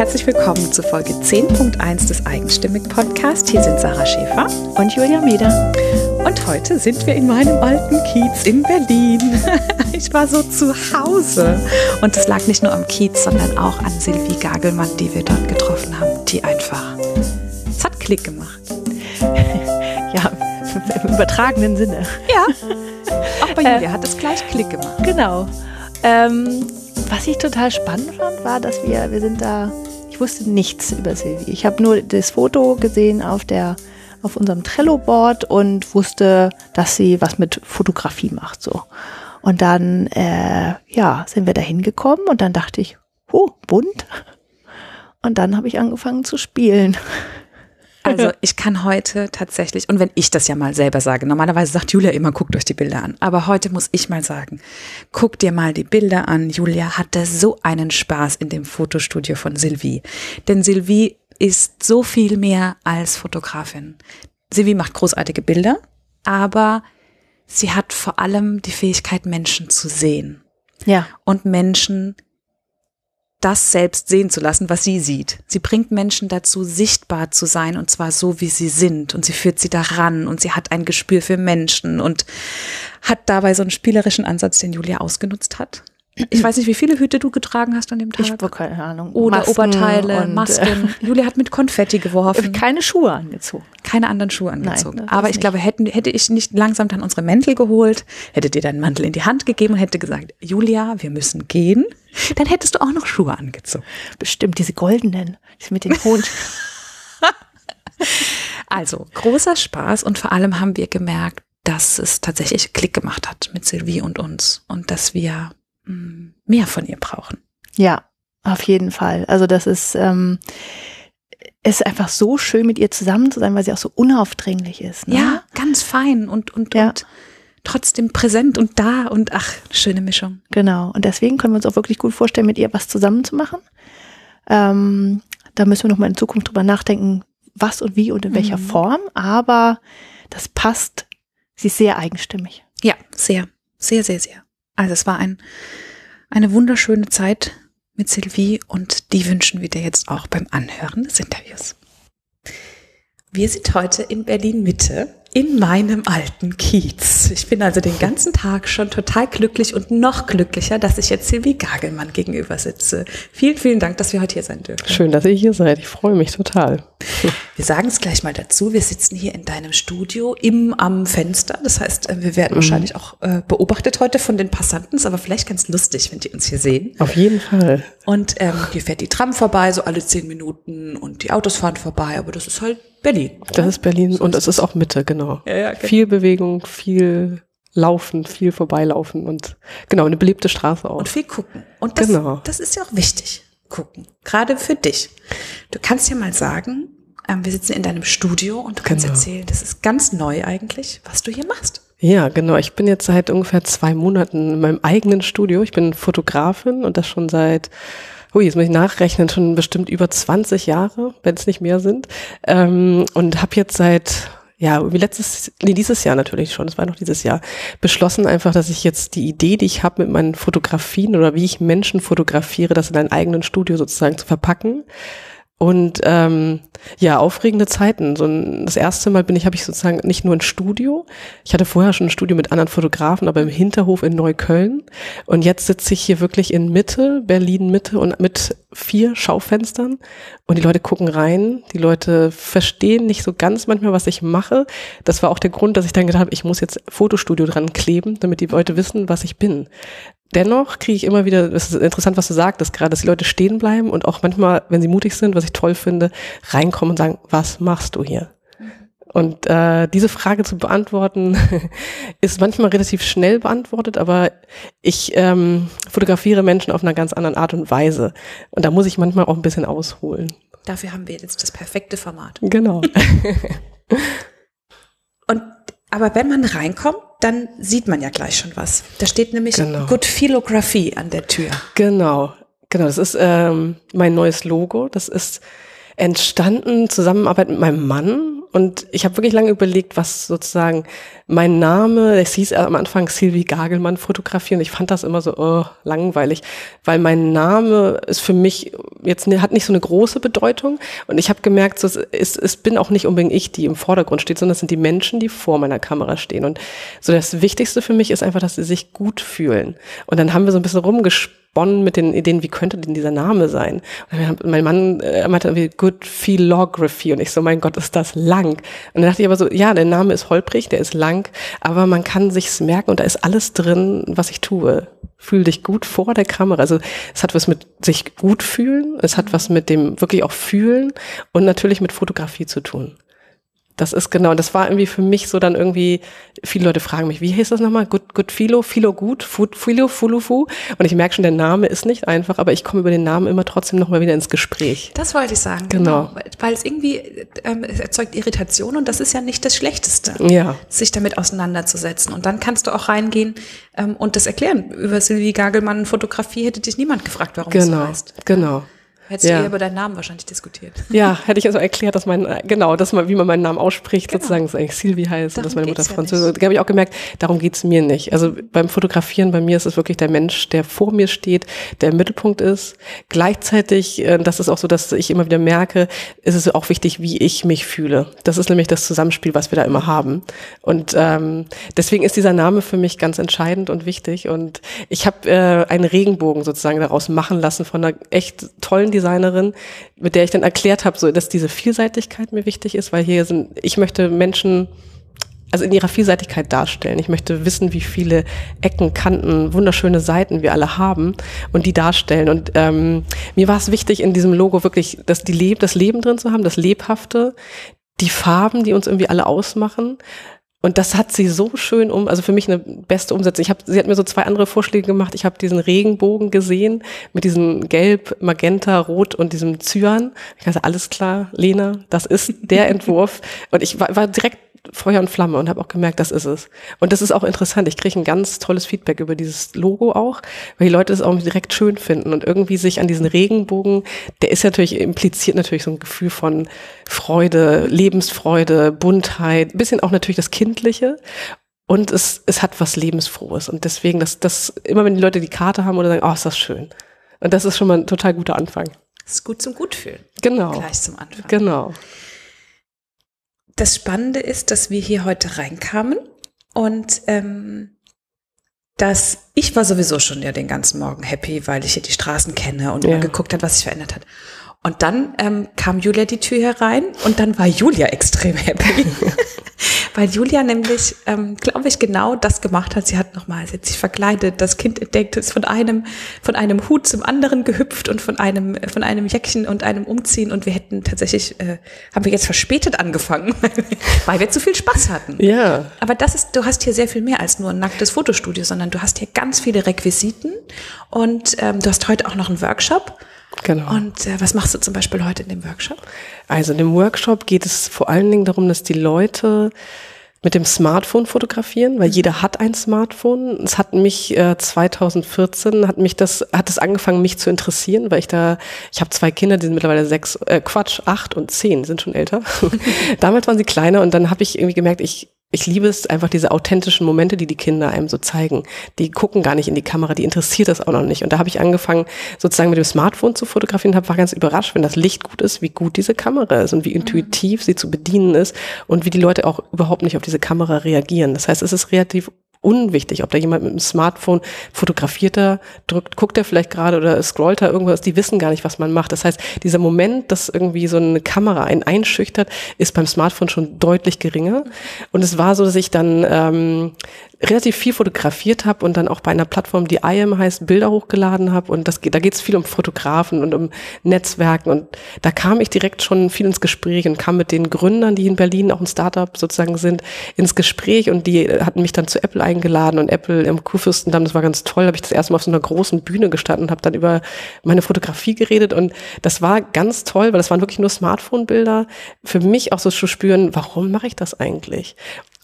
herzlich willkommen zu Folge 10.1 des Eigenstimmig Podcast. Hier sind Sarah Schäfer und Julia Meder. Und heute sind wir in meinem alten Kiez in Berlin. Ich war so zu Hause. Und es lag nicht nur am Kiez, sondern auch an Silvi Gagelmann, die wir dort getroffen haben, die einfach, es hat Klick gemacht. Ja, im übertragenen Sinne. Ja, auch bei Julia äh, hat es gleich Klick gemacht. Genau. Ähm, was ich total spannend fand, war, dass wir, wir sind da, ich wusste nichts über Silvi. Ich habe nur das Foto gesehen auf der auf unserem Trello-Board und wusste, dass sie was mit Fotografie macht. So. Und dann, äh, ja, sind wir da hingekommen und dann dachte ich, oh, bunt. Und dann habe ich angefangen zu spielen. Also ich kann heute tatsächlich, und wenn ich das ja mal selber sage, normalerweise sagt Julia immer, guckt euch die Bilder an, aber heute muss ich mal sagen, guck dir mal die Bilder an. Julia hatte so einen Spaß in dem Fotostudio von Sylvie. Denn Sylvie ist so viel mehr als Fotografin. Sylvie macht großartige Bilder, aber sie hat vor allem die Fähigkeit, Menschen zu sehen. Ja. Und Menschen das selbst sehen zu lassen, was sie sieht. Sie bringt Menschen dazu, sichtbar zu sein und zwar so, wie sie sind und sie führt sie daran und sie hat ein Gespür für Menschen und hat dabei so einen spielerischen Ansatz, den Julia ausgenutzt hat. Ich weiß nicht, wie viele Hüte du getragen hast an dem Tag. Ich habe keine Ahnung. Oder Masken Oberteile, und, Masken. Äh, Julia hat mit Konfetti geworfen. Keine Schuhe angezogen. Keine anderen Schuhe angezogen. Nein, Aber ich nicht. glaube, hätten, hätte ich nicht langsam dann unsere Mäntel geholt, hätte dir deinen Mantel in die Hand gegeben und hätte gesagt, Julia, wir müssen gehen, dann hättest du auch noch Schuhe angezogen. Bestimmt, diese goldenen, diese mit den hohen. also, großer Spaß und vor allem haben wir gemerkt, dass es tatsächlich Klick gemacht hat mit Sylvie und uns und dass wir mehr von ihr brauchen. Ja, auf jeden Fall. Also das ist, ähm, ist einfach so schön, mit ihr zusammen zu sein, weil sie auch so unaufdringlich ist. Ne? Ja, ganz fein und, und, ja. und trotzdem präsent und da und ach, schöne Mischung. Genau. Und deswegen können wir uns auch wirklich gut vorstellen, mit ihr was zusammen zu machen. Ähm, da müssen wir nochmal in Zukunft drüber nachdenken, was und wie und in welcher mhm. Form. Aber das passt. Sie ist sehr eigenstimmig. Ja, sehr, sehr, sehr, sehr. Also es war ein, eine wunderschöne Zeit mit Sylvie und die wünschen wir dir jetzt auch beim Anhören des Interviews. Wir sind heute in Berlin Mitte in meinem alten Kiez. Ich bin also den ganzen Tag schon total glücklich und noch glücklicher, dass ich jetzt Silvi Gagelmann gegenüber sitze. Vielen, vielen Dank, dass wir heute hier sein dürfen. Schön, dass ihr hier seid. Ich freue mich total. Wir sagen es gleich mal dazu. Wir sitzen hier in deinem Studio im am Fenster. Das heißt, äh, wir werden mhm. wahrscheinlich auch äh, beobachtet heute von den Passanten. Ist aber vielleicht ganz lustig, wenn die uns hier sehen. Auf jeden Fall. Und ähm, hier fährt die Tram vorbei, so alle zehn Minuten und die Autos fahren vorbei. Aber das ist halt Berlin. Oder? Das ist Berlin so und es ist auch Mitte, genau. Ja, ja, genau. Viel Bewegung, viel Laufen, viel vorbeilaufen und genau, eine belebte Straße auch. Und viel gucken. Und das, genau. das ist ja auch wichtig, gucken. Gerade für dich. Du kannst ja mal sagen, ähm, wir sitzen in deinem Studio und du kannst genau. erzählen, das ist ganz neu eigentlich, was du hier machst. Ja, genau. Ich bin jetzt seit ungefähr zwei Monaten in meinem eigenen Studio. Ich bin Fotografin und das schon seit hui, jetzt muss ich nachrechnen, schon bestimmt über 20 Jahre, wenn es nicht mehr sind. Ähm, und habe jetzt seit ja, wie letztes, nee, dieses Jahr natürlich schon, das war noch dieses Jahr, beschlossen einfach, dass ich jetzt die Idee, die ich habe mit meinen Fotografien oder wie ich Menschen fotografiere, das in einem eigenen Studio sozusagen zu verpacken und ähm, ja, aufregende Zeiten. So ein, das erste Mal bin ich, habe ich sozusagen nicht nur ein Studio. Ich hatte vorher schon ein Studio mit anderen Fotografen, aber im Hinterhof in Neukölln. Und jetzt sitze ich hier wirklich in Mitte, Berlin Mitte und mit vier Schaufenstern. Und die Leute gucken rein. Die Leute verstehen nicht so ganz manchmal, was ich mache. Das war auch der Grund, dass ich dann gedacht habe, ich muss jetzt Fotostudio dran kleben, damit die Leute wissen, was ich bin dennoch kriege ich immer wieder, das ist interessant, was du sagtest gerade, dass die Leute stehen bleiben und auch manchmal, wenn sie mutig sind, was ich toll finde, reinkommen und sagen, was machst du hier? Und äh, diese Frage zu beantworten, ist manchmal relativ schnell beantwortet, aber ich ähm, fotografiere Menschen auf einer ganz anderen Art und Weise. Und da muss ich manchmal auch ein bisschen ausholen. Dafür haben wir jetzt das perfekte Format. Genau. aber wenn man reinkommt, dann sieht man ja gleich schon was. Da steht nämlich genau. Good Philography an der Tür. Genau, genau. Das ist ähm, mein neues Logo. Das ist entstanden Zusammenarbeit mit meinem Mann und ich habe wirklich lange überlegt, was sozusagen mein Name, es hieß am Anfang Sylvie Gagelmann fotografieren. Ich fand das immer so oh, langweilig, weil mein Name ist für mich jetzt hat nicht so eine große Bedeutung und ich habe gemerkt, so, es, es bin auch nicht unbedingt ich, die im Vordergrund steht, sondern es sind die Menschen, die vor meiner Kamera stehen. Und so das Wichtigste für mich ist einfach, dass sie sich gut fühlen. Und dann haben wir so ein bisschen rumgesprochen Bonn mit den Ideen, wie könnte denn dieser Name sein? Und mein Mann äh, meinte irgendwie Good Philography und ich so, mein Gott, ist das lang. Und dann dachte ich aber so, ja, der Name ist holprig, der ist lang, aber man kann sich's merken und da ist alles drin, was ich tue. Fühl dich gut vor der Kamera. Also es hat was mit sich gut fühlen, es hat was mit dem wirklich auch fühlen und natürlich mit Fotografie zu tun. Das ist genau, das war irgendwie für mich so dann irgendwie, viele Leute fragen mich, wie hieß das nochmal? Gut, gut, Philo, Philo gut, Philo, Fulufu. Und ich merke schon, der Name ist nicht einfach, aber ich komme über den Namen immer trotzdem nochmal wieder ins Gespräch. Das wollte ich sagen, genau. genau. Weil es irgendwie ähm, es erzeugt Irritation und das ist ja nicht das Schlechteste, ja. sich damit auseinanderzusetzen. Und dann kannst du auch reingehen ähm, und das erklären. Über Sylvie Gagelmann Fotografie hätte dich niemand gefragt, warum genau, es so heißt. Genau. Hättest ja. du über deinen Namen wahrscheinlich diskutiert. Ja, hätte ich also erklärt, dass mein, genau, dass man, wie man meinen Namen ausspricht, genau. sozusagen, dass eigentlich Sylvie heißt darum und dass meine Mutter Französin ja Da habe ich auch gemerkt, darum geht's mir nicht. Also beim Fotografieren bei mir ist es wirklich der Mensch, der vor mir steht, der im Mittelpunkt ist. Gleichzeitig, äh, das ist auch so, dass ich immer wieder merke, ist es auch wichtig, wie ich mich fühle. Das ist nämlich das Zusammenspiel, was wir da immer haben. Und ähm, deswegen ist dieser Name für mich ganz entscheidend und wichtig. Und ich habe äh, einen Regenbogen sozusagen daraus machen lassen von einer echt tollen Designerin, mit der ich dann erklärt habe, so dass diese Vielseitigkeit mir wichtig ist, weil hier sind, ich möchte Menschen also in ihrer Vielseitigkeit darstellen. Ich möchte wissen, wie viele Ecken, Kanten, wunderschöne Seiten wir alle haben und die darstellen. Und ähm, mir war es wichtig, in diesem Logo wirklich dass die Leb das Leben drin zu haben, das Lebhafte, die Farben, die uns irgendwie alle ausmachen, und das hat sie so schön um, also für mich eine beste Umsetzung. Ich hab, sie hat mir so zwei andere Vorschläge gemacht. Ich habe diesen Regenbogen gesehen mit diesem Gelb, Magenta, Rot und diesem Cyan. Ich dachte, alles klar, Lena, das ist der Entwurf. Und ich war, war direkt Feuer und Flamme und habe auch gemerkt, das ist es. Und das ist auch interessant. Ich kriege ein ganz tolles Feedback über dieses Logo auch, weil die Leute es auch direkt schön finden und irgendwie sich an diesen Regenbogen, der ist natürlich impliziert natürlich so ein Gefühl von Freude, Lebensfreude, Buntheit, bisschen auch natürlich das Kindliche. Und es, es hat was Lebensfrohes. Und deswegen, dass das, immer wenn die Leute die Karte haben oder sagen, oh, ist das schön. Und das ist schon mal ein total guter Anfang. Das ist gut zum Gutfühlen. Genau. Gleich zum Anfang. Genau das Spannende ist, dass wir hier heute reinkamen und ähm, dass ich war sowieso schon ja den ganzen Morgen happy, weil ich hier die Straßen kenne und ja. immer geguckt hat, was sich verändert hat. Und dann ähm, kam Julia die Tür herein und dann war Julia extrem happy. Weil Julia nämlich, ähm, glaube ich, genau das gemacht hat. Sie hat nochmal, sie hat sich verkleidet, das Kind entdeckt, ist von einem, von einem Hut zum anderen gehüpft und von einem, von einem Jäckchen und einem Umziehen. Und wir hätten tatsächlich, äh, haben wir jetzt verspätet angefangen, weil wir zu viel Spaß hatten. Ja. Aber das ist, du hast hier sehr viel mehr als nur ein nacktes Fotostudio, sondern du hast hier ganz viele Requisiten und ähm, du hast heute auch noch einen Workshop. Genau. Und äh, was machst du zum Beispiel heute in dem Workshop? Also in dem Workshop geht es vor allen Dingen darum, dass die Leute mit dem Smartphone fotografieren, weil mhm. jeder hat ein Smartphone. Es hat mich äh, 2014 hat mich das hat es angefangen mich zu interessieren, weil ich da ich habe zwei Kinder, die sind mittlerweile sechs äh, Quatsch acht und zehn sind schon älter. Damals waren sie kleiner und dann habe ich irgendwie gemerkt, ich ich liebe es einfach diese authentischen Momente, die die Kinder einem so zeigen. Die gucken gar nicht in die Kamera, die interessiert das auch noch nicht. Und da habe ich angefangen, sozusagen mit dem Smartphone zu fotografieren, hab, war ganz überrascht, wenn das Licht gut ist, wie gut diese Kamera ist und wie intuitiv sie zu bedienen ist und wie die Leute auch überhaupt nicht auf diese Kamera reagieren. Das heißt, es ist relativ unwichtig, ob da jemand mit dem Smartphone fotografiert er, drückt, guckt er vielleicht gerade oder scrollt er irgendwas, die wissen gar nicht, was man macht. Das heißt, dieser Moment, dass irgendwie so eine Kamera einen einschüchtert, ist beim Smartphone schon deutlich geringer. Und es war so, dass ich dann ähm, relativ viel fotografiert habe und dann auch bei einer Plattform, die IM heißt, Bilder hochgeladen habe. Und das, da geht es viel um Fotografen und um Netzwerken. Und da kam ich direkt schon viel ins Gespräch und kam mit den Gründern, die in Berlin auch ein Startup sozusagen sind, ins Gespräch. Und die hatten mich dann zu Apple eingeladen und Apple im Kurfürstendamm, das war ganz toll, habe ich das erste Mal auf so einer großen Bühne gestanden und habe dann über meine Fotografie geredet. Und das war ganz toll, weil das waren wirklich nur Smartphone-Bilder. Für mich auch so zu spüren, warum mache ich das eigentlich?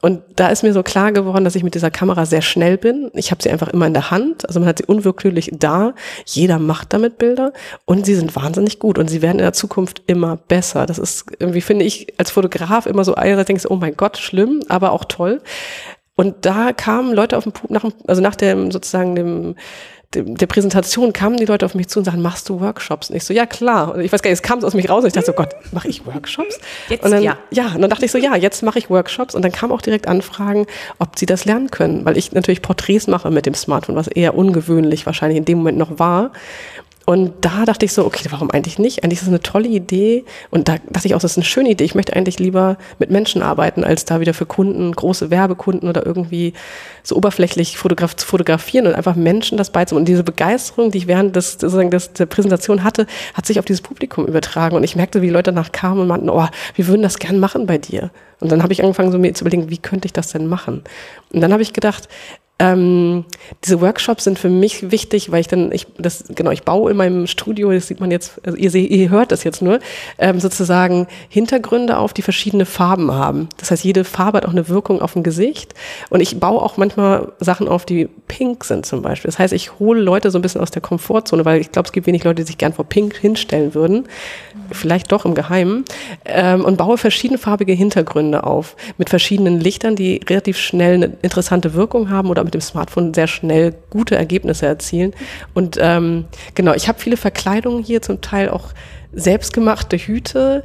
Und da ist mir so klar geworden, dass ich mit dieser Kamera sehr schnell bin. Ich habe sie einfach immer in der Hand. Also man hat sie unwillkürlich da. Jeder macht damit Bilder und sie sind wahnsinnig gut und sie werden in der Zukunft immer besser. Das ist irgendwie, finde ich, als Fotograf immer so einerseits denkst, oh mein Gott, schlimm, aber auch toll. Und da kamen Leute auf dem, nach, also nach dem sozusagen dem der Präsentation kamen die Leute auf mich zu und sagten, machst du Workshops? Und ich so, ja klar. Und ich weiß gar nicht, es kam aus mich raus und ich dachte so, Gott, mache ich Workshops? Jetzt, und dann, ja. Ja, und dann dachte ich so, ja, jetzt mache ich Workshops. Und dann kam auch direkt Anfragen, ob sie das lernen können, weil ich natürlich Porträts mache mit dem Smartphone, was eher ungewöhnlich wahrscheinlich in dem Moment noch war. Und da dachte ich so, okay, warum eigentlich nicht? Eigentlich ist es eine tolle Idee. Und da dachte ich auch, das ist eine schöne Idee. Ich möchte eigentlich lieber mit Menschen arbeiten, als da wieder für Kunden, große Werbekunden oder irgendwie so oberflächlich fotograf zu fotografieren und einfach Menschen das beizubringen. Und diese Begeisterung, die ich während des, sozusagen des, der Präsentation hatte, hat sich auf dieses Publikum übertragen. Und ich merkte, wie die Leute danach kamen und meinten, oh, wir würden das gern machen bei dir. Und dann habe ich angefangen, so mir zu überlegen, wie könnte ich das denn machen? Und dann habe ich gedacht, ähm, diese Workshops sind für mich wichtig, weil ich dann, ich, das, genau, ich baue in meinem Studio, das sieht man jetzt, also ihr, seht, ihr hört das jetzt nur, ähm, sozusagen Hintergründe auf, die verschiedene Farben haben. Das heißt, jede Farbe hat auch eine Wirkung auf dem Gesicht. Und ich baue auch manchmal Sachen auf, die pink sind zum Beispiel. Das heißt, ich hole Leute so ein bisschen aus der Komfortzone, weil ich glaube, es gibt wenig Leute, die sich gern vor pink hinstellen würden. Vielleicht doch im Geheimen. Ähm, und baue verschiedenfarbige Hintergründe auf mit verschiedenen Lichtern, die relativ schnell eine interessante Wirkung haben oder mit dem Smartphone sehr schnell gute Ergebnisse erzielen. Und ähm, genau, ich habe viele Verkleidungen hier, zum Teil auch selbstgemachte Hüte.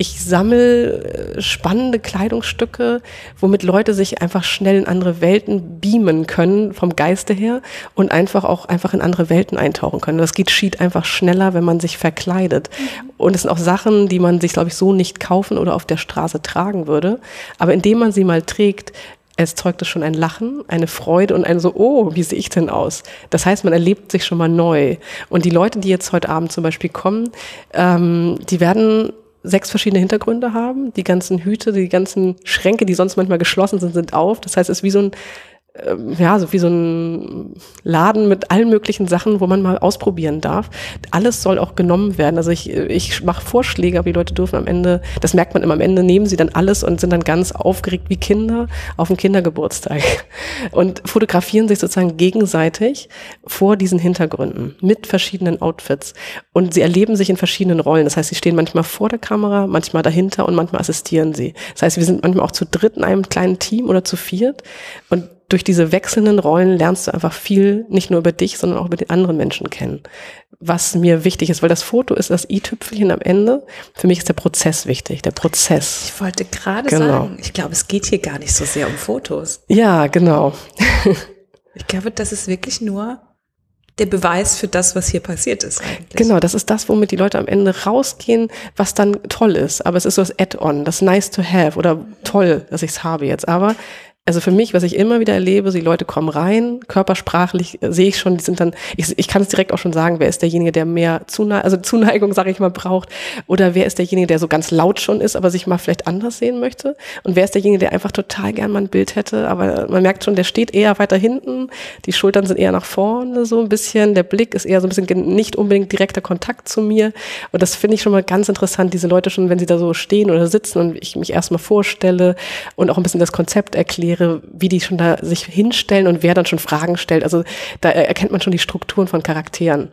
Ich sammle äh, spannende Kleidungsstücke, womit Leute sich einfach schnell in andere Welten beamen können, vom Geiste her, und einfach auch einfach in andere Welten eintauchen können. Das geht schied einfach schneller, wenn man sich verkleidet. Und es sind auch Sachen, die man sich, glaube ich, so nicht kaufen oder auf der Straße tragen würde. Aber indem man sie mal trägt, es zeugte schon ein Lachen, eine Freude und ein so, oh, wie sehe ich denn aus? Das heißt, man erlebt sich schon mal neu. Und die Leute, die jetzt heute Abend zum Beispiel kommen, ähm, die werden sechs verschiedene Hintergründe haben. Die ganzen Hüte, die ganzen Schränke, die sonst manchmal geschlossen sind, sind auf. Das heißt, es ist wie so ein ja, so wie so ein Laden mit allen möglichen Sachen, wo man mal ausprobieren darf. Alles soll auch genommen werden. Also ich, ich mache Vorschläge, aber die Leute dürfen am Ende, das merkt man immer, am Ende nehmen sie dann alles und sind dann ganz aufgeregt wie Kinder auf dem Kindergeburtstag und fotografieren sich sozusagen gegenseitig vor diesen Hintergründen mit verschiedenen Outfits. Und sie erleben sich in verschiedenen Rollen. Das heißt, sie stehen manchmal vor der Kamera, manchmal dahinter und manchmal assistieren sie. Das heißt, wir sind manchmal auch zu dritt in einem kleinen Team oder zu viert und durch diese wechselnden Rollen lernst du einfach viel, nicht nur über dich, sondern auch über die anderen Menschen kennen. Was mir wichtig ist, weil das Foto ist das i-Tüpfelchen am Ende. Für mich ist der Prozess wichtig, der Prozess. Ich wollte gerade Genau. sagen, ich glaube, es geht hier gar nicht so sehr um Fotos. Ja, genau. Ich glaube, das ist wirklich nur der Beweis für das, was hier passiert ist eigentlich. Genau, das ist das, womit die Leute am Ende rausgehen, was dann toll ist. Aber es ist so das Add-on, das nice to have oder toll, dass ich es habe jetzt. Aber also für mich, was ich immer wieder erlebe, die Leute kommen rein, körpersprachlich äh, sehe ich schon, die sind dann, ich, ich kann es direkt auch schon sagen, wer ist derjenige, der mehr Zuneigung, also Zuneigung, sage ich mal, braucht, oder wer ist derjenige, der so ganz laut schon ist, aber sich mal vielleicht anders sehen möchte, und wer ist derjenige, der einfach total gern mal ein Bild hätte, aber man merkt schon, der steht eher weiter hinten, die Schultern sind eher nach vorne so ein bisschen, der Blick ist eher so ein bisschen nicht unbedingt direkter Kontakt zu mir, und das finde ich schon mal ganz interessant, diese Leute schon, wenn sie da so stehen oder sitzen und ich mich erstmal vorstelle und auch ein bisschen das Konzept erkläre, wie die schon da sich hinstellen und wer dann schon Fragen stellt. Also da erkennt man schon die Strukturen von Charakteren.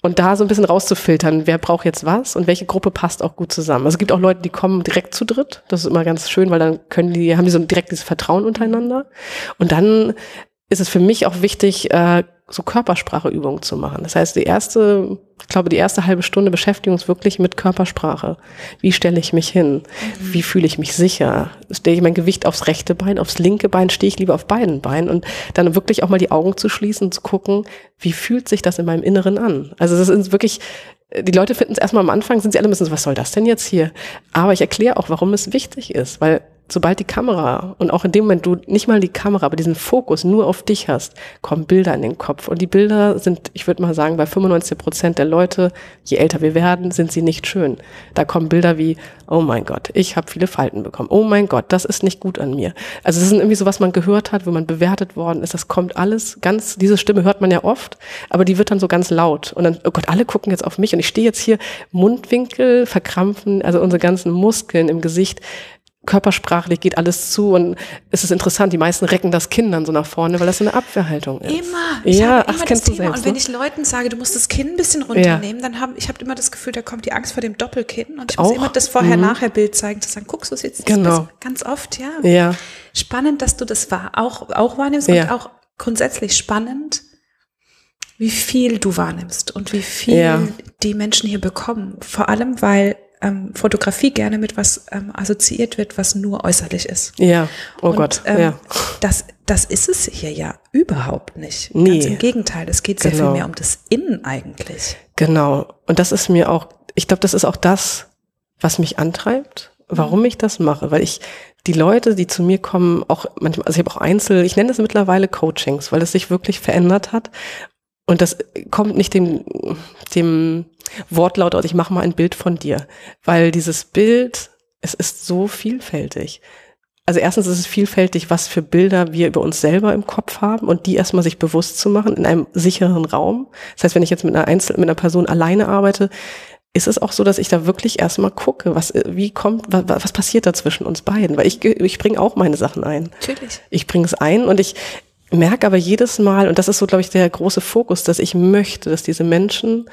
Und da so ein bisschen rauszufiltern, wer braucht jetzt was und welche Gruppe passt auch gut zusammen. Also es gibt auch Leute, die kommen direkt zu dritt. Das ist immer ganz schön, weil dann können die, haben die so direkt dieses Vertrauen untereinander. Und dann ist es für mich auch wichtig, äh, so Körperspracheübungen zu machen. Das heißt, die erste, ich glaube, die erste halbe Stunde beschäftigen uns wirklich mit Körpersprache. Wie stelle ich mich hin? Wie fühle ich mich sicher? Stelle ich mein Gewicht aufs rechte Bein, aufs linke Bein, stehe ich lieber auf beiden Beinen und dann wirklich auch mal die Augen zu schließen und zu gucken, wie fühlt sich das in meinem Inneren an? Also das ist wirklich, die Leute finden es erstmal am Anfang, sind sie alle ein bisschen so, was soll das denn jetzt hier? Aber ich erkläre auch, warum es wichtig ist, weil sobald die Kamera und auch in dem Moment du nicht mal die Kamera, aber diesen Fokus nur auf dich hast, kommen Bilder in den Kopf. Und die Bilder sind, ich würde mal sagen, bei 95 Prozent der Leute, je älter wir werden, sind sie nicht schön. Da kommen Bilder wie, oh mein Gott, ich habe viele Falten bekommen. Oh mein Gott, das ist nicht gut an mir. Also das ist irgendwie so, was man gehört hat, wo man bewertet worden ist. Das kommt alles ganz, diese Stimme hört man ja oft, aber die wird dann so ganz laut. Und dann, oh Gott, alle gucken jetzt auf mich und ich stehe jetzt hier Mundwinkel verkrampfen, also unsere ganzen Muskeln im Gesicht körpersprachlich geht alles zu und es ist interessant, die meisten recken das Kind dann so nach vorne, weil das so eine Abwehrhaltung ist. Immer. Ich ja, habe ach, immer kennst das du Thema. selbst. und wenn ne? ich Leuten sage, du musst das Kinn ein bisschen runternehmen, dann habe ich hab immer das Gefühl, da kommt die Angst vor dem Doppelkinn. Und ich muss Auch? immer das Vorher-Nachher-Bild zeigen, zu sagen, guckst du es jetzt Genau. ganz oft, ja. ja, Spannend, dass du das wahr, auch, auch wahrnimmst Ja. und auch grundsätzlich spannend, wie viel du wahrnimmst und wie viel Ja. die Menschen hier bekommen. Vor allem, weil ähm, Fotografie gerne mit was ähm, assoziiert wird, was nur äußerlich ist. ja, oh Und, Gott, ähm, ja. Das, das ist es hier ja überhaupt nicht. Nee. Ganz im Gegenteil, es geht sehr Genau. viel mehr um das Innen eigentlich. Genau. Und das ist mir auch, ich glaube, das ist auch das, was mich antreibt, warum ich das mache, weil ich die Leute, die zu mir kommen, auch manchmal, also ich habe auch Einzel, ich nenne das mittlerweile Coachings, weil es sich wirklich verändert hat. Und das kommt nicht dem, dem Wortlaut aus, ich mache mal ein Bild von dir, weil dieses Bild, es ist so vielfältig. Also erstens ist es vielfältig, was für Bilder wir über uns selber im Kopf haben und die erstmal sich bewusst zu machen in einem sicheren Raum. Das heißt, wenn ich jetzt mit einer Einzel mit einer Person alleine arbeite, ist es auch so, dass ich da wirklich erstmal gucke, was, wie kommt, was, was passiert da zwischen uns beiden? Weil ich, ich bringe auch meine Sachen ein. Natürlich. Ich bringe es ein und ich merke aber jedes Mal, und das ist so, glaube ich, der große Fokus, dass ich möchte, dass diese Menschen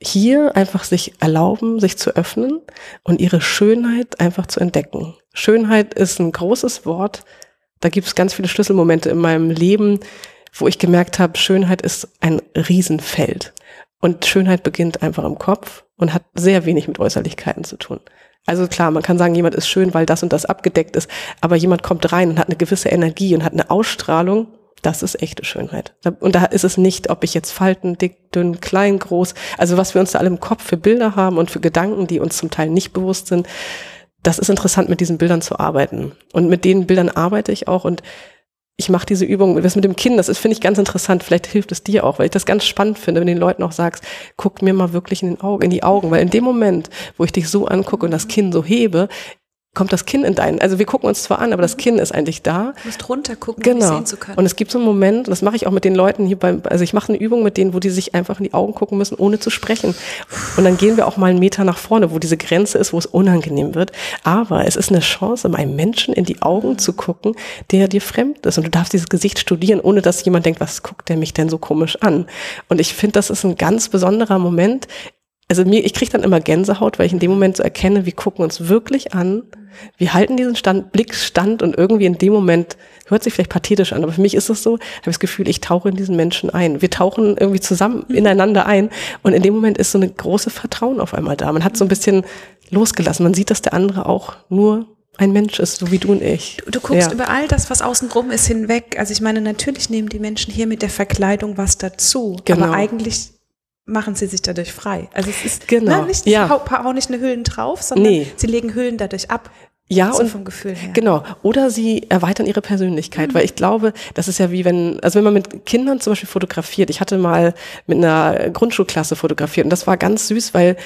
hier einfach sich erlauben, sich zu öffnen und ihre Schönheit einfach zu entdecken. Schönheit ist ein großes Wort. Da gibt es ganz viele Schlüsselmomente in meinem Leben, wo ich gemerkt habe, Schönheit ist ein Riesenfeld. Und Schönheit beginnt einfach im Kopf und hat sehr wenig mit Äußerlichkeiten zu tun. Also klar, man kann sagen, jemand ist schön, weil das und das abgedeckt ist, aber jemand kommt rein und hat eine gewisse Energie und hat eine Ausstrahlung, das ist echte Schönheit. Und da ist es nicht, ob ich jetzt Falten, dick, dünn, klein, groß, also was wir uns da alle im Kopf für Bilder haben und für Gedanken, die uns zum Teil nicht bewusst sind, das ist interessant, mit diesen Bildern zu arbeiten. Und mit den Bildern arbeite ich auch und ich mache diese Übung, das mit dem Kind, das finde ich, ganz interessant. Vielleicht hilft es dir auch, weil ich das ganz spannend finde, wenn du den Leuten auch sagst, guck mir mal wirklich in, Augen, in die Augen, weil in dem Moment, wo ich dich so angucke und das Kinn so hebe, kommt das Kinn in deinen, also wir gucken uns zwar an, aber das Kinn ist eigentlich da. Du musst runtergucken, um es Genau. sehen zu können. Und es gibt so einen Moment, und das mache ich auch mit den Leuten hier beim, also ich mache eine Übung mit denen, wo die sich einfach in die Augen gucken müssen, ohne zu sprechen. Und dann gehen wir auch mal einen Meter nach vorne, wo diese Grenze ist, wo es unangenehm wird. Aber es ist eine Chance, um einem Menschen in die Augen zu gucken, der dir fremd ist. Und du darfst dieses Gesicht studieren, ohne dass jemand denkt, was guckt der mich denn so komisch an? Und ich finde, das ist ein ganz besonderer Moment. Also mir, ich kriege dann immer Gänsehaut, weil ich in dem Moment so erkenne, wir gucken uns wirklich an, wir halten diesen Stand, Blickstand und irgendwie in dem Moment hört sich vielleicht pathetisch an, aber für mich ist es so, habe ich das Gefühl, ich tauche in diesen Menschen ein. Wir tauchen irgendwie zusammen ineinander ein und in dem Moment ist so eine große Vertrauen auf einmal da. Man hat so ein bisschen losgelassen. Man sieht, dass der andere auch nur ein Mensch ist, so wie du und ich. Du, du guckst Ja. über all das, was außenrum ist, hinweg. Also ich meine, natürlich nehmen die Menschen hier mit der Verkleidung was dazu, Genau. aber eigentlich machen sie sich dadurch frei. Also es ist Genau. na, nicht, Ja. hau, nicht eine Hüllen drauf, sondern Nee. sie legen Hüllen dadurch ab. Ja, so und vom Gefühl her. Genau. Oder sie erweitern ihre Persönlichkeit, weil ich glaube, das ist ja wie wenn, also wenn man mit Kindern zum Beispiel fotografiert. Ich hatte mal mit einer Grundschulklasse fotografiert und das war ganz süß, weil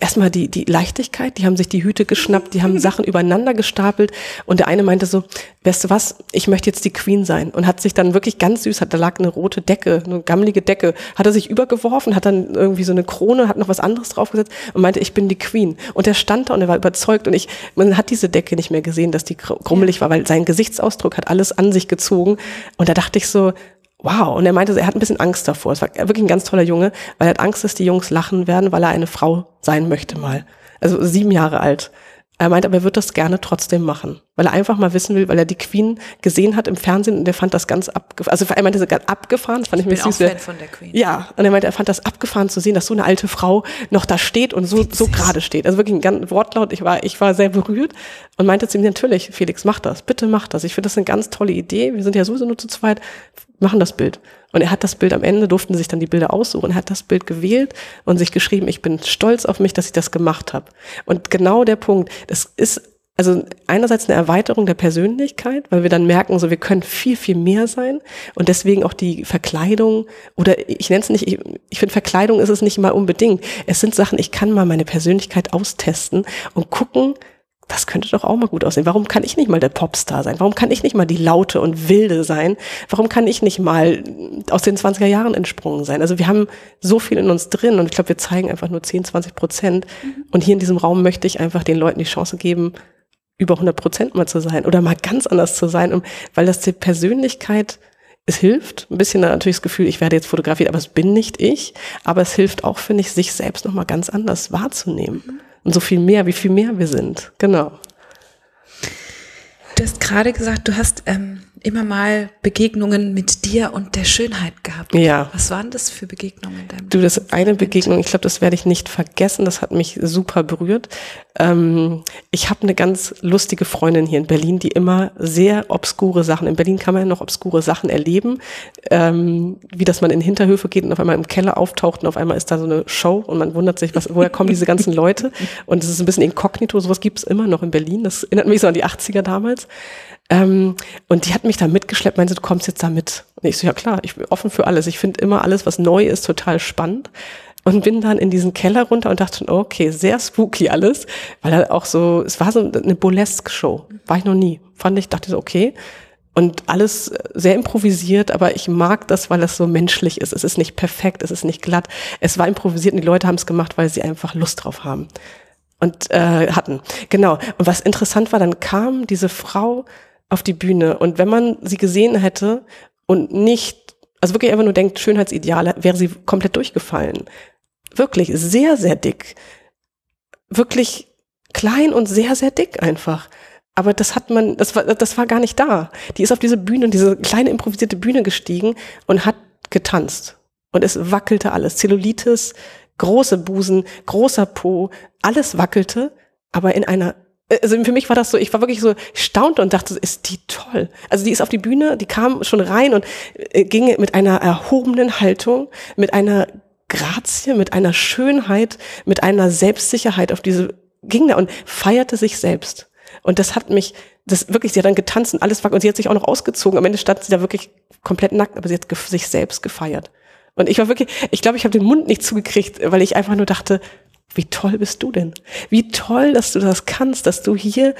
erstmal die, die Leichtigkeit, die haben sich die Hüte geschnappt, die haben Sachen übereinander gestapelt und der eine meinte so, weißt du was, ich möchte jetzt die Queen sein. Und hat sich dann wirklich ganz süß, hat, da lag eine rote Decke, eine gammelige Decke, hat er sich übergeworfen, hat dann irgendwie so eine Krone, hat noch was anderes draufgesetzt und meinte, ich bin die Queen. Und er stand da und er war überzeugt und ich, man hat diese Decke nicht mehr gesehen, dass die kr- krummelig war, weil sein Gesichtsausdruck hat alles an sich gezogen. Und da dachte ich so, Wow, und er meinte, er hat ein bisschen Angst davor. Es war wirklich ein ganz toller Junge, weil er hat Angst, dass die Jungs lachen werden, weil er eine Frau sein möchte mal. Also sieben Jahre alt. Er meint, aber er wird das gerne trotzdem machen, weil er einfach mal wissen will, weil er die Queen gesehen hat im Fernsehen und er fand das ganz abgefahren. Also er meinte, das ganz abgefahren, das fand ich, Ich bin auch süß. Fan von der Queen. Ja, und er meinte, er fand das abgefahren zu sehen, dass so eine alte Frau noch da steht und so, so gerade steht. Also wirklich ein ganz Wortlaut. Ich war, ich war sehr berührt und meinte zu ihm, natürlich, Felix, mach das. Bitte mach das. Ich finde das eine ganz tolle Idee. Wir sind ja sowieso nur zu zweit. Machen das Bild. Und er hat das Bild am Ende, durften sich dann die Bilder aussuchen. Hat das Bild gewählt und sich geschrieben, ich bin stolz auf mich, dass ich das gemacht habe. Und genau der Punkt, das ist also einerseits eine Erweiterung der Persönlichkeit, weil wir dann merken, so wir können viel, viel mehr sein und deswegen auch die Verkleidung oder ich nenne es nicht, ich, ich finde Verkleidung ist es nicht mal unbedingt. Es sind Sachen, ich kann mal meine Persönlichkeit austesten und gucken, das könnte doch auch mal gut aussehen. Warum kann ich nicht mal der Popstar sein? Warum kann ich nicht mal die Laute und Wilde sein? Warum kann ich nicht mal aus den 20er Jahren entsprungen sein? Also wir haben so viel in uns drin und ich glaube, wir zeigen einfach nur 10, 20 Prozent. Und hier in diesem Raum möchte ich einfach den Leuten die Chance geben, über 100 Prozent mal zu sein oder mal ganz anders zu sein, um, weil das die Persönlichkeit es hilft, ein bisschen natürlich das Gefühl, ich werde jetzt fotografiert, aber es bin nicht ich. Aber es hilft auch, finde ich, sich selbst nochmal ganz anders wahrzunehmen. Mhm. Und so viel mehr, wie viel mehr wir sind. Genau. Du hast gerade gesagt, du hast ähm, immer mal Begegnungen mit dir und der Schönheit gehabt. Ja. Was waren das für Begegnungen Du, das eine Begegnung, ich glaube, das werde ich nicht vergessen, das hat mich super berührt. Ähm, ich habe eine ganz lustige Freundin hier in Berlin, die immer sehr obskure Sachen, in Berlin kann man ja noch obskure Sachen erleben, ähm, wie dass man in Hinterhöfe geht und auf einmal im Keller auftaucht und auf einmal ist da so eine Show und man wundert sich, was, woher kommen diese ganzen Leute und es ist ein bisschen inkognito, sowas gibt es immer noch in Berlin, das erinnert mich so an die 80er damals. Ähm, und die hat mich da mitgeschleppt, meinte, du kommst jetzt da mit. Und ich so, ja klar, ich bin offen für alles. Ich finde immer alles, was neu ist, total spannend. Und bin dann in diesen Keller runter und dachte okay, sehr spooky alles, weil er auch so, es war so eine Burlesque-Show. War ich noch nie. Fand ich, dachte so, okay. Und alles sehr improvisiert, aber ich mag das, weil es so menschlich ist. Es ist nicht perfekt, es ist nicht glatt. Es war improvisiert und die Leute haben es gemacht, weil sie einfach Lust drauf haben und äh, hatten. Genau. Und was interessant war, dann kam diese Frau auf die Bühne. Und wenn man sie gesehen hätte und nicht, also wirklich einfach nur denkt, Schönheitsideale, wäre sie komplett durchgefallen. Wirklich sehr, sehr dick. Wirklich klein und sehr, sehr dick einfach. Aber das hat man, das war, das war gar nicht da. Die ist auf diese Bühne, diese kleine improvisierte Bühne gestiegen und hat getanzt. Und es wackelte alles. Zellulitis, große Busen, großer Po, alles wackelte, aber in einer also für mich war das so, ich war wirklich so staunt und dachte, ist die toll. Also die ist auf die Bühne, die kam schon rein und äh, ging mit einer erhobenen Haltung, mit einer Grazie, mit einer Schönheit, mit einer Selbstsicherheit auf diese, ging da und feierte sich selbst. Und das hat mich, das wirklich, sie hat dann getanzt und alles war, und sie hat sich auch noch ausgezogen. Am Ende stand sie da wirklich komplett nackt, aber sie hat sich selbst gefeiert. Und ich war wirklich, ich glaube, ich habe den Mund nicht zugekriegt, weil ich einfach nur dachte, wie toll bist du denn? Wie toll, dass du das kannst, dass du hier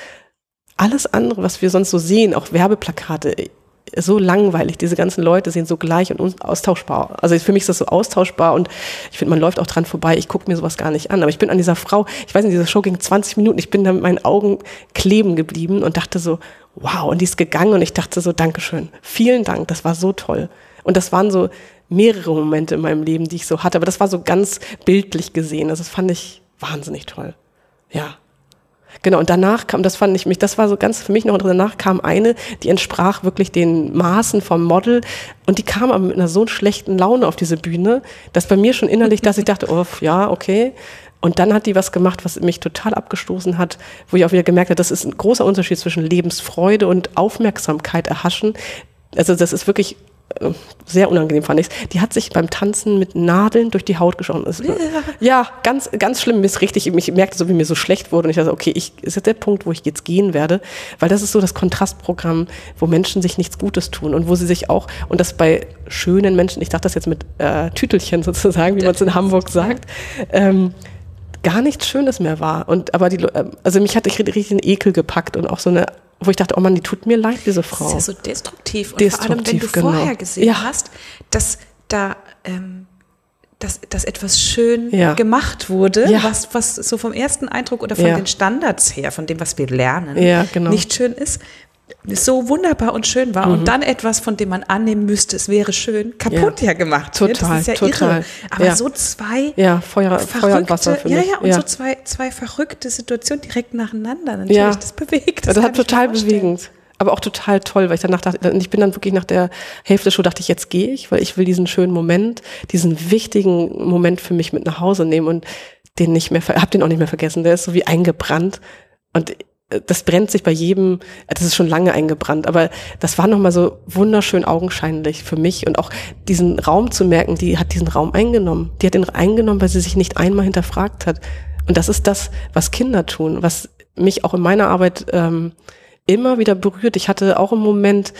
alles andere, was wir sonst so sehen, auch Werbeplakate, so langweilig. Diese ganzen Leute sehen so gleich und austauschbar. Also für mich ist das so austauschbar und ich finde, man läuft auch dran vorbei. Ich gucke mir sowas gar nicht an. Aber ich bin an dieser Frau, ich weiß nicht, diese Show ging 20 Minuten. Ich bin da mit meinen Augen kleben geblieben und dachte so, wow. Und die ist gegangen und ich dachte so, Dankeschön. Vielen Dank. Das war so toll. Und das waren so mehrere Momente in meinem Leben, die ich so hatte. Aber das war so ganz bildlich gesehen. Also das fand ich wahnsinnig toll. Ja. Genau, und danach kam, das fand ich mich, das war so ganz für mich noch, danach kam eine, die entsprach wirklich den Maßen vom Model und die kam aber mit einer so schlechten Laune auf diese Bühne, dass bei mir schon innerlich, dass ich dachte, oh, ja, okay. Und dann hat die was gemacht, was mich total abgestoßen hat, wo ich auch wieder gemerkt habe, das ist ein großer Unterschied zwischen Lebensfreude und Aufmerksamkeit erhaschen. Also das ist wirklich sehr unangenehm fand ich Die hat sich beim Tanzen mit Nadeln durch die Haut geschoren. Ja. ja, ganz, ganz schlimm. Mir ist richtig, ich merkte so, wie mir so schlecht wurde. Und ich dachte, okay, ich, ist jetzt der Punkt, wo ich jetzt gehen werde. Weil das ist so das Kontrastprogramm, wo Menschen sich nichts Gutes tun und wo sie sich auch, und das bei schönen Menschen, ich dachte das jetzt mit äh, Tütelchen sozusagen, wie man es in Hamburg sagt, ähm, gar nichts Schönes mehr war. Und aber die, äh, also mich hat richtig einen Ekel gepackt und auch so eine wo ich dachte, oh Mann, die tut mir leid, diese Frau. Das ist ja so destruktiv. Und destruktiv, vor allem, wenn du genau. vorher gesehen ja. hast, dass da ähm, dass, dass etwas schön ja. gemacht wurde, ja. was, was so vom ersten Eindruck oder von den Standards her, von dem, was wir lernen, genau. nicht schön ist, so wunderbar und schön war mhm. und dann etwas, von dem man annehmen müsste, es wäre schön, kaputt ja, ja gemacht. Total, das ist ja total. Irre. Aber ja. so zwei ja, Feuer, verrückte, Feuer und Wasser für mich. Ja, ja, und so zwei, zwei verrückte Situationen direkt nacheinander. Natürlich, ja. das bewegt. Das, das hat total bewegend. Aber auch total toll, weil ich danach dachte, ich bin dann wirklich nach der Hälfte Show dachte ich, jetzt gehe ich, weil ich will diesen schönen Moment, diesen wichtigen Moment für mich mit nach Hause nehmen und den nicht mehr, hab den auch nicht mehr vergessen. Der ist so wie eingebrannt. Und das brennt sich bei jedem, das ist schon lange eingebrannt, aber das war nochmal so wunderschön augenscheinlich für mich und auch diesen Raum zu merken, die hat diesen Raum eingenommen. Die hat den eingenommen, weil sie sich nicht einmal hinterfragt hat. Und das ist das, was Kinder tun, was mich auch in meiner Arbeit ähm, immer wieder berührt. Ich hatte auch einen Moment,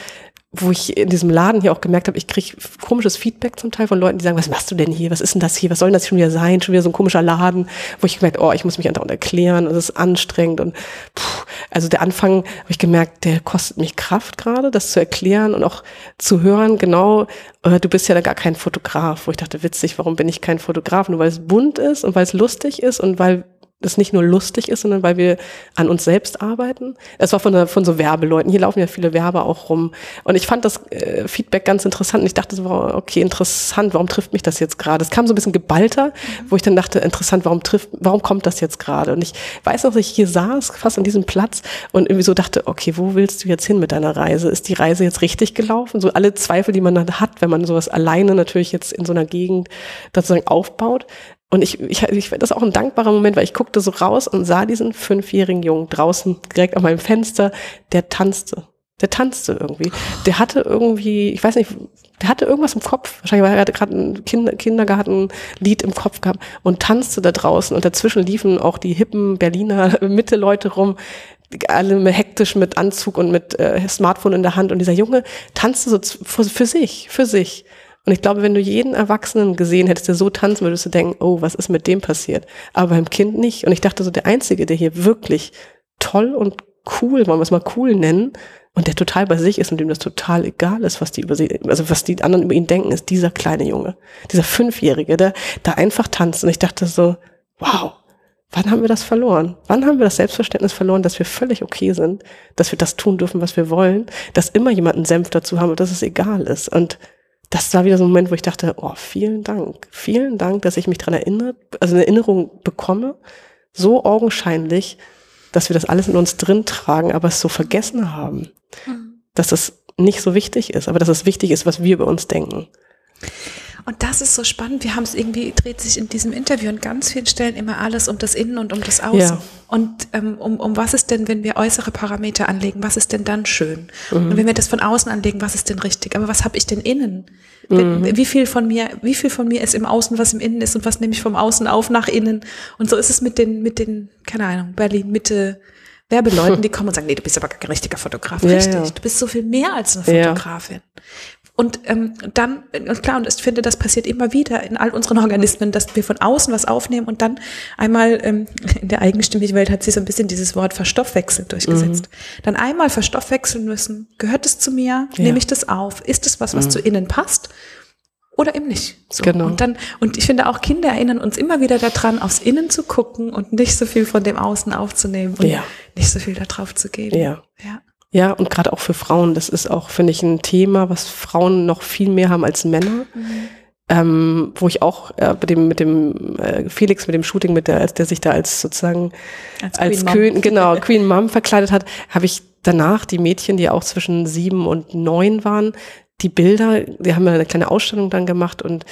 wo ich in diesem Laden hier auch gemerkt habe, ich kriege komisches Feedback zum Teil von Leuten, die sagen, was machst du denn hier? Was ist denn das hier? Was soll denn das schon wieder sein? Schon wieder so ein komischer Laden, wo ich gemerkt, oh, ich muss mich andauernd erklären und es ist anstrengend und puh, also der Anfang habe ich gemerkt, der kostet mich Kraft gerade, das zu erklären und auch zu hören, genau, äh, du bist ja da gar kein Fotograf, wo ich dachte, witzig, warum bin ich kein Fotograf? Nur weil es bunt ist und weil es lustig ist und weil es nicht nur lustig ist, sondern weil wir an uns selbst arbeiten. Es war von, von so Werbeleuten. Hier laufen ja viele Werber auch rum. Und ich fand das äh, Feedback ganz interessant. Und ich dachte so, okay, interessant, warum trifft mich das jetzt gerade? Es kam so ein bisschen geballter, mhm. wo ich dann dachte, interessant, warum trifft, warum kommt das jetzt gerade? Und ich weiß noch, dass ich hier saß, fast an diesem Platz und irgendwie so dachte, okay, wo willst du jetzt hin mit deiner Reise? Ist die Reise jetzt richtig gelaufen? So alle Zweifel, die man dann hat, wenn man sowas alleine natürlich jetzt in so einer Gegend sozusagen aufbaut. Und ich, ich, ich das ist auch ein dankbarer Moment, weil ich guckte so raus und sah diesen fünfjährigen Jungen draußen direkt an meinem Fenster, der tanzte. Der tanzte irgendwie. Der hatte irgendwie, ich weiß nicht, der hatte irgendwas im Kopf. Wahrscheinlich war er gerade ein Kinder, Kindergartenlied im Kopf gehabt und tanzte da draußen. Und dazwischen liefen auch die hippen Berliner Mitte-Leute rum, alle hektisch mit Anzug und mit äh, Smartphone in der Hand. Und dieser Junge tanzte so für, für sich, für sich. Und ich glaube, wenn du jeden Erwachsenen gesehen hättest, der so tanzen, würdest du denken, oh, was ist mit dem passiert? Aber beim Kind nicht. Und ich dachte so, der Einzige, der hier wirklich toll und cool, wollen wir es mal cool nennen, und der total bei sich ist und dem das total egal ist, was die über sie, also was die anderen über ihn denken, ist dieser kleine Junge, dieser Fünfjährige, der da einfach tanzt. Und ich dachte so, wow, wann haben wir das verloren? Wann haben wir das Selbstverständnis verloren, dass wir völlig okay sind, dass wir das tun dürfen, was wir wollen, dass immer jemand einen Senf dazu haben und dass es egal ist. Und das war wieder so ein Moment, wo ich dachte, oh, vielen Dank. Vielen Dank, dass ich mich dran erinnere, also eine Erinnerung bekomme, so augenscheinlich, dass wir das alles in uns drin tragen, aber es so vergessen haben. Mhm. Dass es nicht so wichtig ist, aber dass es wichtig ist, was wir über uns denken. Und das ist so spannend. Wir haben es irgendwie, dreht sich in diesem Interview an ganz vielen Stellen immer alles um das Innen und um das Außen. Ja. Und ähm, um, um was ist denn, wenn wir äußere Parameter anlegen, was ist denn dann schön? Mhm. Und wenn wir das von außen anlegen, was ist denn richtig? Aber was habe ich denn innen? Mhm. Wie viel von mir, wie viel von mir ist im Außen, was im Innen ist und was nehme ich vom Außen auf nach innen? Und so ist es mit den, mit den, keine Ahnung, Berlin Mitte, Werbeleuten, die kommen und sagen, nee, du bist aber kein richtiger Fotograf. Richtig, ja. du bist so viel mehr als eine Fotografin. Ja. Und ähm, dann, und klar, und ich finde, das passiert immer wieder in all unseren Organismen, dass wir von außen was aufnehmen und dann einmal ähm, in der eigenstimmigen Welt hat sich so ein bisschen dieses Wort verstoffwechselt durchgesetzt. Mhm. Dann einmal verstoffwechseln müssen. Gehört es zu mir? Ja. Nehme ich das auf? Ist es was, was mhm. zu innen passt? Oder eben nicht. So. Genau. Und dann, und ich finde auch Kinder erinnern uns immer wieder daran, aufs Innen zu gucken und nicht so viel von dem Außen aufzunehmen und ja. nicht so viel darauf zu geben. Ja. ja. Ja, und gerade auch für Frauen, das ist auch, finde ich, ein Thema, was Frauen noch viel mehr haben als Männer. Mhm. Ähm, wo ich auch äh, mit dem, mit dem äh, Felix, mit dem Shooting, mit der, der sich da als sozusagen als, als Queen, Queen genau, Queen Mom verkleidet hat, habe ich danach die Mädchen, die auch zwischen sieben und neun waren, die Bilder, die haben ja eine kleine Ausstellung dann gemacht und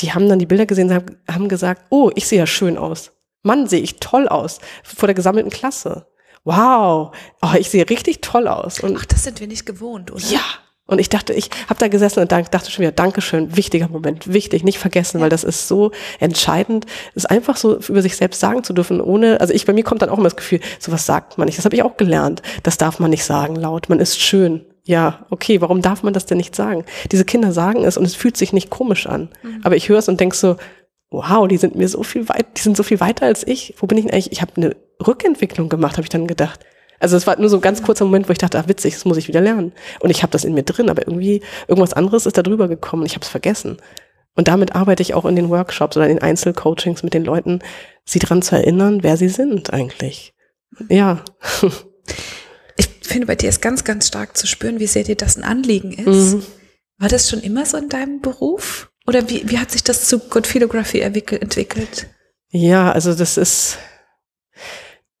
die haben dann die Bilder gesehen, haben, haben gesagt, oh, ich sehe ja schön aus. Mann, sehe ich toll aus. Vor der gesammelten Klasse wow, oh, ich sehe richtig toll aus. Und Ach, das sind wir nicht gewohnt, oder? Ja. Und ich dachte, ich habe da gesessen und dachte schon wieder, Dankeschön, wichtiger Moment, wichtig, nicht vergessen, ja. weil das ist so entscheidend, es einfach so über sich selbst sagen zu dürfen, ohne, also ich, bei mir kommt dann auch immer das Gefühl, sowas sagt man nicht. Das habe ich auch gelernt. Das darf man nicht sagen laut. Man ist schön. Ja, okay, warum darf man das denn nicht sagen? Diese Kinder sagen es und es fühlt sich nicht komisch an. Mhm. Aber ich höre es und denk so, wow, die sind mir so viel weit, die sind so viel weiter als ich. Wo bin ich denn eigentlich? Ich habe eine Rückentwicklung gemacht, habe ich dann gedacht. Also es war nur so ein ganz kurzer Moment, wo ich dachte, ach witzig, das muss ich wieder lernen. Und ich habe das in mir drin, aber irgendwie irgendwas anderes ist da drüber gekommen. Ich habe es vergessen. Und damit arbeite ich auch in den Workshops oder in den Einzelcoachings mit den Leuten, sie dran zu erinnern, wer sie sind eigentlich. Ja. Ich finde, bei dir ist ganz, ganz stark zu spüren, wie sehr dir das ein Anliegen ist. Mhm. War das schon immer so in deinem Beruf? Oder wie, wie hat sich das zu Good Photography entwickelt? Ja, also das ist,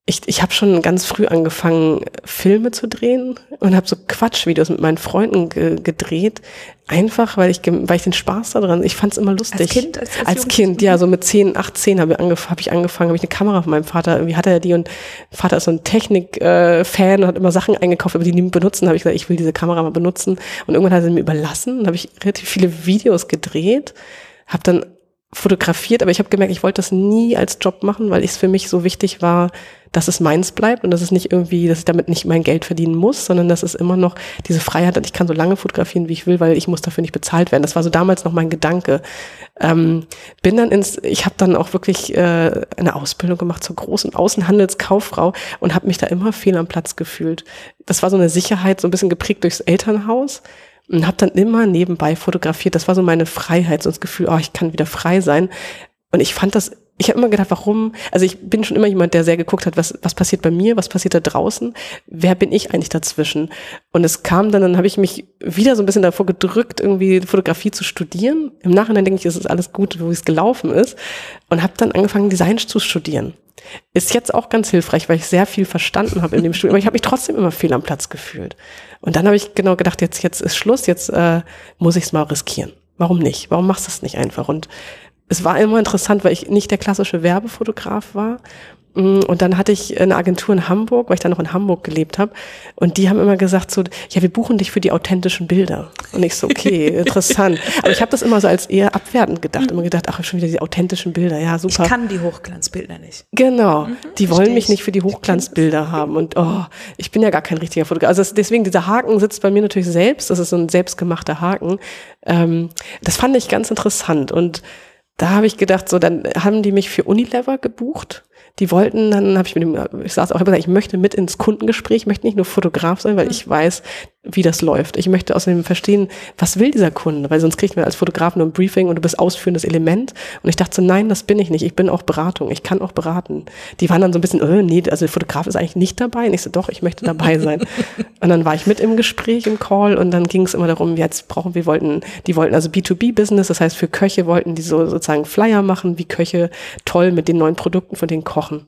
ich, ich habe schon ganz früh angefangen, Filme zu drehen und habe so Quatschvideos mit meinen Freunden ge gedreht. Einfach, weil ich, weil ich den Spaß daran, ich fand es immer lustig. Als Kind? Als, als, als Kind, ja, so mit 10, 8, 10 habe ich, angef hab ich angefangen, habe ich eine Kamera von meinem Vater, irgendwie hatte er die und Vater ist so ein Technik-Fan äh, und hat immer Sachen eingekauft, aber die nie benutzen. habe ich gesagt, ich will diese Kamera mal benutzen. Und irgendwann hat er sie mir überlassen und habe ich relativ viele Videos gedreht, habe dann fotografiert, aber ich habe gemerkt, ich wollte das nie als Job machen, weil es für mich so wichtig war, dass es meins bleibt und dass es nicht irgendwie, dass ich damit nicht mein Geld verdienen muss, sondern dass es immer noch diese Freiheit hat, ich kann so lange fotografieren, wie ich will, weil ich muss dafür nicht bezahlt werden. Das war so damals noch mein Gedanke. Ähm, bin dann ins, ich habe dann auch wirklich äh, eine Ausbildung gemacht zur großen Außenhandelskauffrau und habe mich da immer fehl am Platz gefühlt. Das war so eine Sicherheit, so ein bisschen geprägt durchs Elternhaus und habe dann immer nebenbei fotografiert. Das war so meine Freiheit, so das Gefühl, oh, ich kann wieder frei sein. Und ich fand das ich habe immer gedacht, warum, also ich bin schon immer jemand, der sehr geguckt hat, was, was passiert bei mir, was passiert da draußen, wer bin ich eigentlich dazwischen? Und es kam dann, dann habe ich mich wieder so ein bisschen davor gedrückt, irgendwie Fotografie zu studieren. Im Nachhinein denke ich, es ist alles gut, wo es gelaufen ist. Und habe dann angefangen, Design zu studieren. Ist jetzt auch ganz hilfreich, weil ich sehr viel verstanden habe in dem Studium, aber ich habe mich trotzdem immer fehl am Platz gefühlt. Und dann habe ich genau gedacht, jetzt, jetzt ist Schluss, jetzt äh, muss ich es mal riskieren. Warum nicht? Warum machst du es nicht einfach? Und es war immer interessant, weil ich nicht der klassische Werbefotograf war. Mm, und dann hatte ich eine Agentur in Hamburg, weil ich dann noch in Hamburg gelebt habe. Und die haben immer gesagt so, ja, wir buchen dich für die authentischen Bilder. Und ich so, okay, interessant. Aber ich habe das immer so als eher abwertend gedacht. Immer gedacht, ach, schon wieder die authentischen Bilder. Ja, super. Ich kann die Hochglanzbilder nicht. Genau. Mhm, die wollen mich nicht für die Hochglanzbilder haben. Und oh, ich bin ja gar kein richtiger Fotograf. Also deswegen, dieser Haken sitzt bei mir natürlich selbst. Das ist so ein selbstgemachter Haken. Ähm, das fand ich ganz interessant. Und da habe ich gedacht, so, dann haben die mich für Unilever gebucht. Die wollten, dann habe ich mit dem, ich saß auch, gesagt, ich möchte mit ins Kundengespräch, ich möchte nicht nur Fotograf sein, weil ich weiß, wie das läuft. Ich möchte außerdem verstehen, was will dieser Kunde, weil sonst kriegt man als Fotograf nur ein Briefing und du bist ausführendes Element. Und ich dachte so, nein, das bin ich nicht. Ich bin auch Beratung. Ich kann auch beraten. Die waren dann so ein bisschen, äh, nee, also der Fotograf ist eigentlich nicht dabei. Und ich so, doch, ich möchte dabei sein. und dann war ich mit im Gespräch, im Call und dann ging es immer darum, jetzt brauchen wir wollten, die wollten also B2B-Business, das heißt für Köche wollten die so sozusagen Flyer machen, wie Köche toll mit den neuen Produkten von den Koch kochen.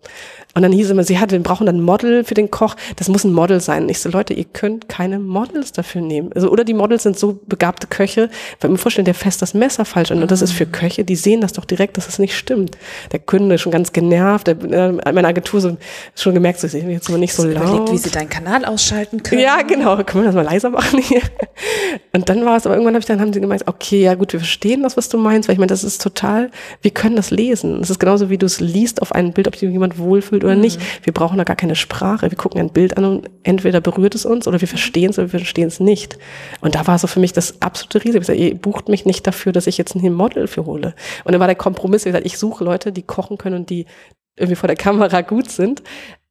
Und dann hieß es immer, sie hat, wir brauchen dann ein Model für den Koch. Das muss ein Model sein. Und ich so, Leute, ihr könnt keine Models dafür nehmen. Also, oder die Models sind so begabte Köche, weil mir vorstellen, der fest das Messer falsch an. Und das ist für Köche, die sehen das doch direkt, dass es nicht stimmt. Der Kunde ist schon ganz genervt. Der, äh, meine Agentur so, schon gemerkt, so, ich jetzt mal nicht so laut. Überlegt, wie sie deinen Kanal ausschalten können. Ja, genau. Können wir das mal leiser machen hier? Und dann war es, aber irgendwann habe ich dann, haben sie gemeint, okay, ja gut, wir verstehen das, was du meinst, weil ich meine, das ist total, wir können das lesen. Es ist genauso, wie du es liest auf einem Bild, ob sich jemand wohlfühlt oder mhm. nicht. Wir brauchen da gar keine Sprache. Wir gucken ein Bild an und entweder berührt es uns oder wir verstehen es oder wir verstehen es nicht. Und da war so für mich das absolute Risiko. Ich gesagt, ihr bucht mich nicht dafür, dass ich jetzt ein Model für hole. Und dann war der Kompromiss, gesagt, ich suche Leute, die kochen können und die irgendwie vor der Kamera gut sind.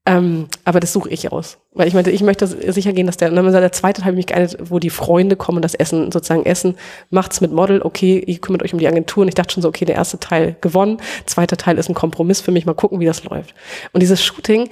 Ähm, aber das suche ich aus. Weil ich meinte, ich möchte sicher gehen, dass der, und dann der zweite Teil mich geeinigt, wo die Freunde kommen und das Essen sozusagen essen, macht's mit Model, okay, ihr kümmert euch um die Agentur. Und ich dachte schon so, okay, der erste Teil gewonnen, zweiter Teil ist ein Kompromiss für mich, mal gucken, wie das läuft. Und dieses Shooting,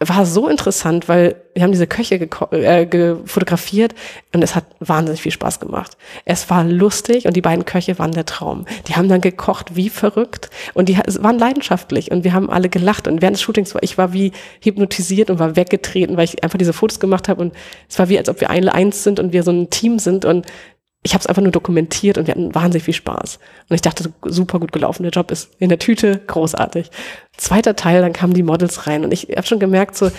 war so interessant, weil wir haben diese Köche äh, fotografiert und es hat wahnsinnig viel Spaß gemacht. Es war lustig und die beiden Köche waren der Traum. Die haben dann gekocht wie verrückt und die waren leidenschaftlich und wir haben alle gelacht und während des Shootings war ich war wie hypnotisiert und war weggetreten, weil ich einfach diese Fotos gemacht habe und es war wie als ob wir eins sind und wir so ein Team sind und ich habe es einfach nur dokumentiert und wir hatten wahnsinnig viel Spaß. Und ich dachte, super gut gelaufen, der Job ist in der Tüte, großartig. Zweiter Teil, dann kamen die Models rein und ich habe schon gemerkt, so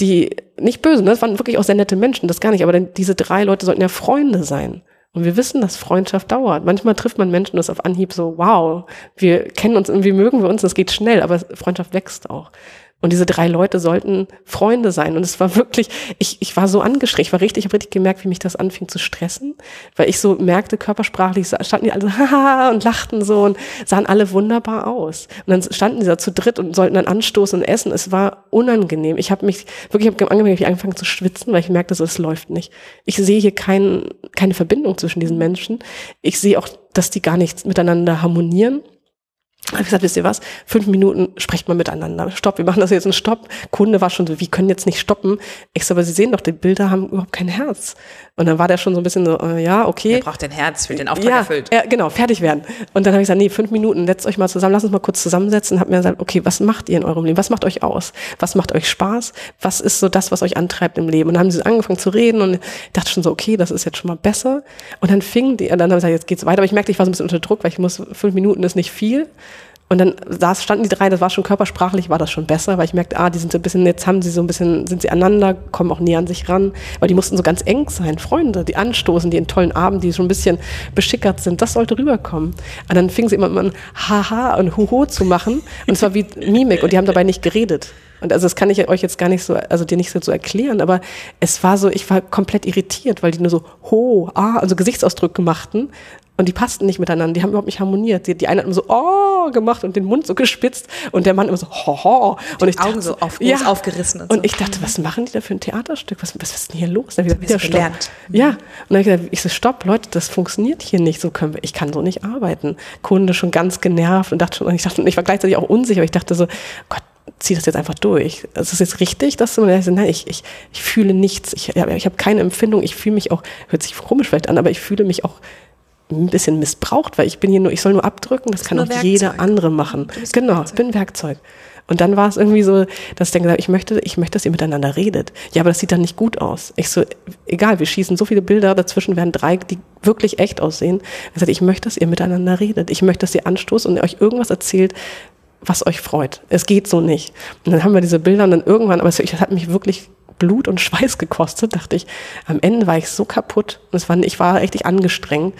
die, nicht böse, ne? das waren wirklich auch sehr nette Menschen, das gar nicht, aber denn diese drei Leute sollten ja Freunde sein. Und wir wissen, dass Freundschaft dauert. Manchmal trifft man Menschen, das auf Anhieb so, wow, wir kennen uns und wie mögen wir uns, das geht schnell, aber Freundschaft wächst auch. Und diese drei Leute sollten Freunde sein. Und es war wirklich, ich, ich war so angeschrien, ich war richtig, ich habe richtig gemerkt, wie mich das anfing zu stressen, weil ich so merkte, körpersprachlich standen die alle so, haha, und lachten so und sahen alle wunderbar aus. Und dann standen sie da zu dritt und sollten dann anstoßen und essen. Es war unangenehm. Ich habe mich wirklich, ich habe angefangen, angefangen zu schwitzen, weil ich merkte, so, es läuft nicht. Ich sehe hier kein, keine Verbindung zwischen diesen Menschen. Ich sehe auch, dass die gar nicht miteinander harmonieren habe ich gesagt, wisst ihr was? Fünf Minuten sprecht mal miteinander. Stopp, wir machen das jetzt einen Stopp. Kunde war schon so, wir können jetzt nicht stoppen. Ich so, aber Sie sehen doch, die Bilder haben überhaupt kein Herz. Und dann war der schon so ein bisschen so, äh, ja, okay. Er braucht ein Herz, für den Auftrag ja, erfüllt. Ja, genau, fertig werden. Und dann habe ich gesagt, nee, fünf Minuten, setzt euch mal zusammen, lasst uns mal kurz zusammensetzen. Und habe mir gesagt, okay, was macht ihr in eurem Leben? Was macht euch aus? Was macht euch Spaß? Was ist so das, was euch antreibt im Leben? Und dann haben sie angefangen zu reden und ich dachte schon so, okay, das ist jetzt schon mal besser. Und dann fing die, und dann haben sie gesagt, jetzt geht's weiter. Aber ich merkte, ich war so ein bisschen unter Druck, weil ich muss, fünf Minuten ist nicht viel. Und dann saß, standen die drei, das war schon körpersprachlich, war das schon besser, weil ich merkte, ah, die sind so ein bisschen, jetzt haben sie so ein bisschen, sind sie aneinander, kommen auch näher an sich ran, weil die mussten so ganz eng sein, Freunde, die anstoßen, die in tollen Abend, die schon ein bisschen beschickert sind, das sollte rüberkommen. Und dann fingen sie immer an, haha und huho zu machen und es war wie Mimik und die haben dabei nicht geredet. Und also das kann ich euch jetzt gar nicht so, also dir nicht so erklären, aber es war so, ich war komplett irritiert, weil die nur so ho, ah, also Gesichtsausdrücke machten Und die passten nicht miteinander, die haben überhaupt nicht harmoniert. Die, die eine hat immer so, oh, gemacht und den Mund so gespitzt und der Mann immer so, ho, ho. Und Die ich Augen dachte, so auf, ja. aufgerissen und Und so. ich dachte, was machen die da für ein Theaterstück? Was, was ist denn hier los? Dann wieder stopp. gelernt. Ja. Und dann hab ich gesagt, ich so, stopp, Leute, das funktioniert hier nicht. So können wir, ich kann so nicht arbeiten. Kunde schon ganz genervt und dachte schon, und ich dachte, ich war gleichzeitig auch unsicher, ich dachte so, Gott, zieh das jetzt einfach durch. Also ist es jetzt richtig, dass du, nein, ich, ich, ich fühle nichts. Ich, ja, ich habe keine Empfindung. Ich fühle mich auch, hört sich komisch vielleicht an, aber ich fühle mich auch ein bisschen missbraucht, weil ich bin hier nur, ich soll nur abdrücken, das kann auch Werkzeug. jeder andere machen. Genau, Werkzeug. bin ein Werkzeug. Und dann war es irgendwie so, dass ich dann gesagt habe, ich möchte, ich möchte, dass ihr miteinander redet. Ja, aber das sieht dann nicht gut aus. Ich so, egal, wir schießen so viele Bilder, dazwischen werden drei, die wirklich echt aussehen. Ich sagte, ich möchte, dass ihr miteinander redet. Ich möchte, dass ihr anstoßt und euch irgendwas erzählt, was euch freut. Es geht so nicht. Und dann haben wir diese Bilder und dann irgendwann, aber es hat mich wirklich Blut und Schweiß gekostet, dachte ich. Am Ende war ich so kaputt. Und es war, ich war richtig angestrengt.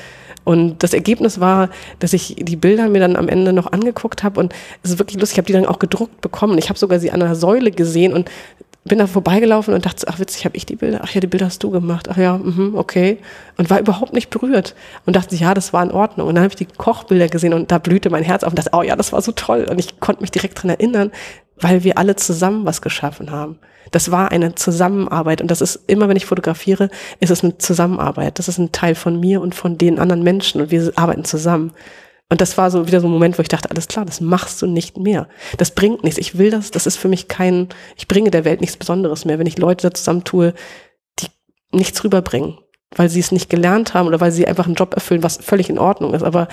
Und das Ergebnis war, dass ich die Bilder mir dann am Ende noch angeguckt habe und es ist wirklich lustig, ich habe die dann auch gedruckt bekommen. Ich habe sogar sie an einer Säule gesehen und bin da vorbeigelaufen und dachte, ach witzig, habe ich die Bilder? Ach ja, die Bilder hast du gemacht. Ach ja, mhm, okay. Und war überhaupt nicht berührt und dachte, ja, das war in Ordnung. Und dann habe ich die Kochbilder gesehen und da blühte mein Herz auf und dachte, oh ja, das war so toll. Und ich konnte mich direkt dran erinnern, weil wir alle zusammen was geschaffen haben. Das war eine Zusammenarbeit und das ist immer, wenn ich fotografiere, ist es eine Zusammenarbeit. Das ist ein Teil von mir und von den anderen Menschen und wir arbeiten zusammen. Und das war so wieder so ein Moment, wo ich dachte, alles klar, das machst du nicht mehr. Das bringt nichts. Ich will das, das ist für mich kein, ich bringe der Welt nichts Besonderes mehr, wenn ich Leute da zusammentue, die nichts rüberbringen, weil sie es nicht gelernt haben oder weil sie einfach einen Job erfüllen, was völlig in Ordnung ist. Aber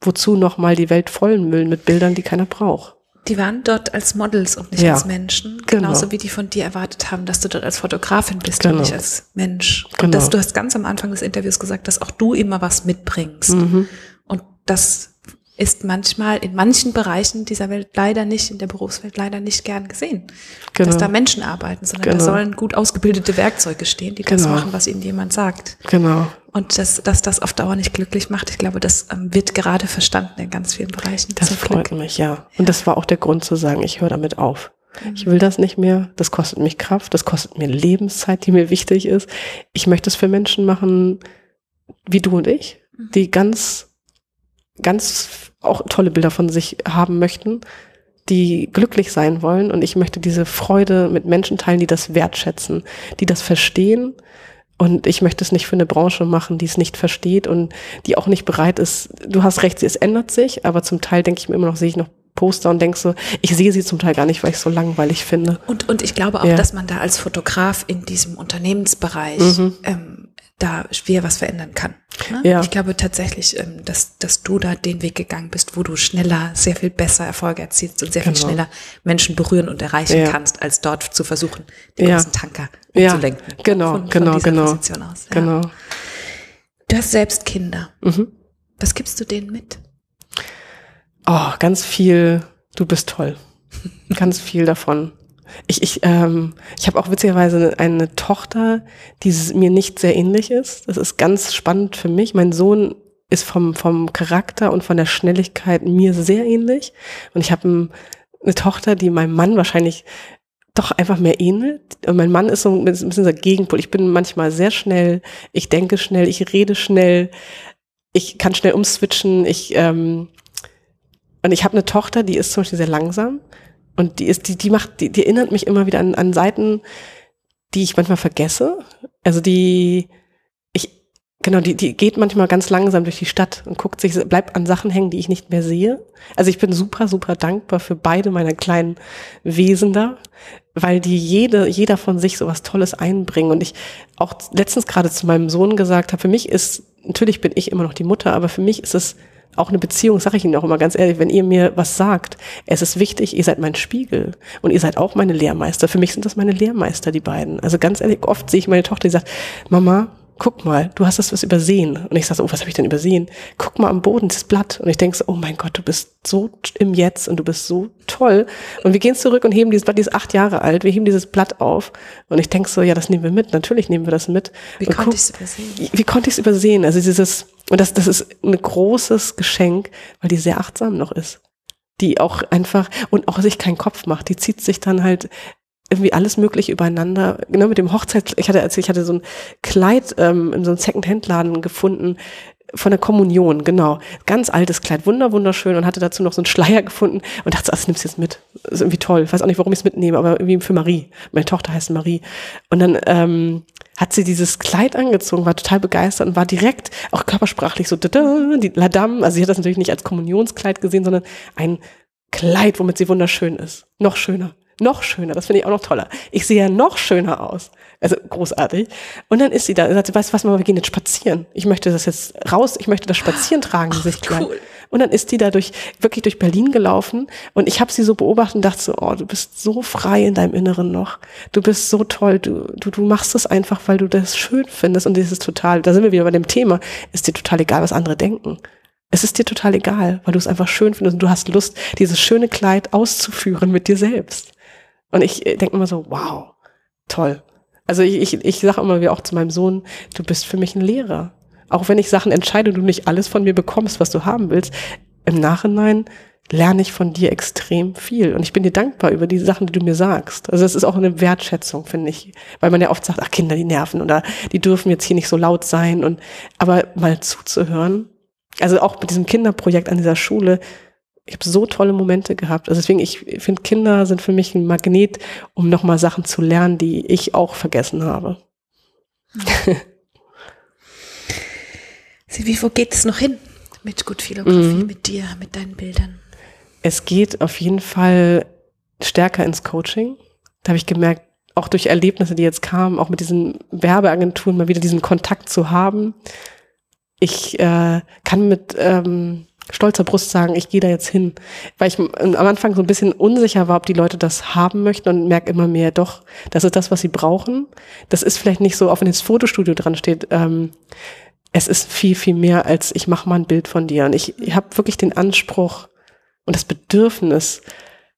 wozu nochmal die Welt vollen müllen mit Bildern, die keiner braucht? Die waren dort als Models und nicht Ja. als Menschen. Genau. Genauso wie die von dir erwartet haben, dass du dort als Fotografin bist Genau. und nicht als Mensch. Und Genau. dass du hast ganz am Anfang des Interviews gesagt, dass auch du immer was mitbringst. Mhm. Und das ist manchmal in manchen Bereichen dieser Welt leider nicht, in der Berufswelt leider nicht gern gesehen. Genau. Dass da Menschen arbeiten, sondern da Genau. sollen gut ausgebildete Werkzeuge stehen, die das Genau. machen, was ihnen jemand sagt. Genau. Und dass, dass das auf Dauer nicht glücklich macht, ich glaube, das ähm, wird gerade verstanden in ganz vielen Bereichen. Das freut Glück. mich, ja. Und das war auch der Grund zu sagen, ich höre damit auf. Ich will das nicht mehr. Das kostet mich Kraft. Das kostet mir Lebenszeit, die mir wichtig ist. Ich möchte es für Menschen machen, wie du und ich, die ganz, ganz auch tolle Bilder von sich haben möchten, die glücklich sein wollen. Und ich möchte diese Freude mit Menschen teilen, die das wertschätzen, die das verstehen. Und ich möchte es nicht für eine Branche machen, die es nicht versteht und die auch nicht bereit ist. Du hast recht, es ändert sich, aber zum Teil denke ich mir immer noch, sehe ich noch Poster und denke so, ich sehe sie zum Teil gar nicht, weil ich es so langweilig finde. Und, und ich glaube auch, Ja. dass man da als Fotograf in diesem Unternehmensbereich ähm, da schwer was verändern kann. Ne? Ja. Ich glaube tatsächlich, ähm, dass, dass du da den Weg gegangen bist, wo du schneller, sehr viel besser Erfolge erzielst und sehr viel Genau. schneller Menschen berühren und erreichen Ja. kannst, als dort zu versuchen, den Ja. großen Tanker Ja, umzulenken. genau, von, genau, von genau. Position aus. Genau. Du hast selbst Kinder. Mhm. Was gibst du denen mit? Oh, ganz viel, du bist toll. ganz viel davon. Ich, ich, ähm, ich habe auch witzigerweise eine, Tochter, die mir nicht sehr ähnlich ist. Das ist ganz spannend für mich. Mein Sohn ist vom, vom Charakter und von der Schnelligkeit mir sehr ähnlich. Und ich habe ein, eine Tochter, die meinem Mann wahrscheinlich doch einfach mehr ähnelt. Und mein Mann ist so ein bisschen der Gegenpol. Ich bin manchmal sehr schnell, ich denke schnell, ich rede schnell, ich kann schnell umswitchen, ich ähm, und ich habe eine Tochter, die ist zum Beispiel sehr langsam und die ist, die, die macht, die, die erinnert mich immer wieder an, an Seiten, die ich manchmal vergesse. Also die, ich, genau, die, die geht manchmal ganz langsam durch die Stadt und guckt sich, bleibt an Sachen hängen, die ich nicht mehr sehe. Also ich bin super, super dankbar für beide meiner kleinen Wesen da, weil die jede, jeder von sich sowas Tolles einbringen. Und ich auch letztens gerade zu meinem Sohn gesagt habe, für mich ist, natürlich bin ich immer noch die Mutter, aber für mich ist es auch eine Beziehung, sage ich Ihnen auch immer ganz ehrlich, wenn ihr mir was sagt, es ist wichtig, ihr seid mein Spiegel und ihr seid auch meine Lehrmeister. Für mich sind das meine Lehrmeister, die beiden. Also ganz ehrlich, oft sehe ich meine Tochter, die sagt, Mama, guck mal, du hast das was übersehen. Und ich sage, so, oh, was habe ich denn übersehen? Guck mal am Boden, das Blatt. Und ich denke so, oh mein Gott, du bist so im Jetzt und du bist so toll. Und wir gehen zurück und heben dieses Blatt, die ist acht Jahre alt, wir heben dieses Blatt auf. Und ich denke so, ja, das nehmen wir mit. Natürlich nehmen wir das mit. Wie und konnte ich es übersehen? wie konnte ich es übersehen? Also dieses, und das, das ist ein großes Geschenk, weil die sehr achtsam noch ist. Die auch einfach, und auch sich keinen Kopf macht. Die zieht sich dann halt irgendwie alles mögliche übereinander. Genau mit dem Hochzeit, ich hatte erzählt, ich hatte so ein Kleid ähm, in so einem Second-Hand-Laden gefunden. von der Kommunion, genau. Ganz altes Kleid, wunder, wunderschön und hatte dazu noch so einen Schleier gefunden und dachte, ach, das nimmst du jetzt mit. Das ist irgendwie toll. Ich weiß auch nicht, warum ich es mitnehme, aber irgendwie für Marie. Meine Tochter heißt Marie. Und dann ähm, hat sie dieses Kleid angezogen, war total begeistert und war direkt auch körpersprachlich so, da, da, die Ladam, also sie hat das natürlich nicht als Kommunionskleid gesehen, sondern ein Kleid, womit sie wunderschön ist. Noch schöner. Noch schöner, das finde ich auch noch toller. Ich sehe ja noch schöner aus. Also großartig. Und dann ist sie da und sagt, weißt du was, Mama, wir gehen jetzt spazieren. Ich möchte das jetzt raus, ich möchte das Spazieren tragen, dieses Kleid. Cool. Und dann ist die da durch, wirklich durch Berlin gelaufen und ich habe sie so beobachtet und dachte so, oh, du bist so frei in deinem Inneren noch. Du bist so toll, du, du, du machst es einfach, weil du das schön findest und das ist total, da sind wir wieder bei dem Thema, ist dir total egal, was andere denken. Es ist dir total egal, weil du es einfach schön findest und du hast Lust, dieses schöne Kleid auszuführen mit dir selbst. Und ich äh, denke immer so, wow, toll. Also ich, ich, ich sage immer wie auch zu meinem Sohn, du bist für mich ein Lehrer. Auch wenn ich Sachen entscheide und du nicht alles von mir bekommst, was du haben willst, im Nachhinein lerne ich von dir extrem viel. Und ich bin dir dankbar über die Sachen, die du mir sagst. Also es ist auch eine Wertschätzung, finde ich. Weil man ja oft sagt, ach Kinder, die nerven oder die dürfen jetzt hier nicht so laut sein. Und aber mal zuzuhören, also auch mit diesem Kinderprojekt an dieser Schule, ich habe so tolle Momente gehabt. Also deswegen, ich finde, Kinder sind für mich ein Magnet, um nochmal Sachen zu lernen, die ich auch vergessen habe. Silvi, wo geht es noch hin mit Gutfotografie, mhm. mit dir, mit deinen Bildern? Es geht auf jeden Fall stärker ins Coaching. Da habe ich gemerkt, auch durch Erlebnisse, die jetzt kamen, auch mit diesen Werbeagenturen mal wieder diesen Kontakt zu haben. Ich äh, kann mit ähm, stolzer Brust sagen, ich gehe da jetzt hin. Weil ich am Anfang so ein bisschen unsicher war, ob die Leute das haben möchten und merke immer mehr, doch, das ist das, was sie brauchen. Das ist vielleicht nicht so, auch wenn das Fotostudio dran steht, ähm, es ist viel, viel mehr als ich mache mal ein Bild von dir. Und ich, ich habe wirklich den Anspruch und das Bedürfnis,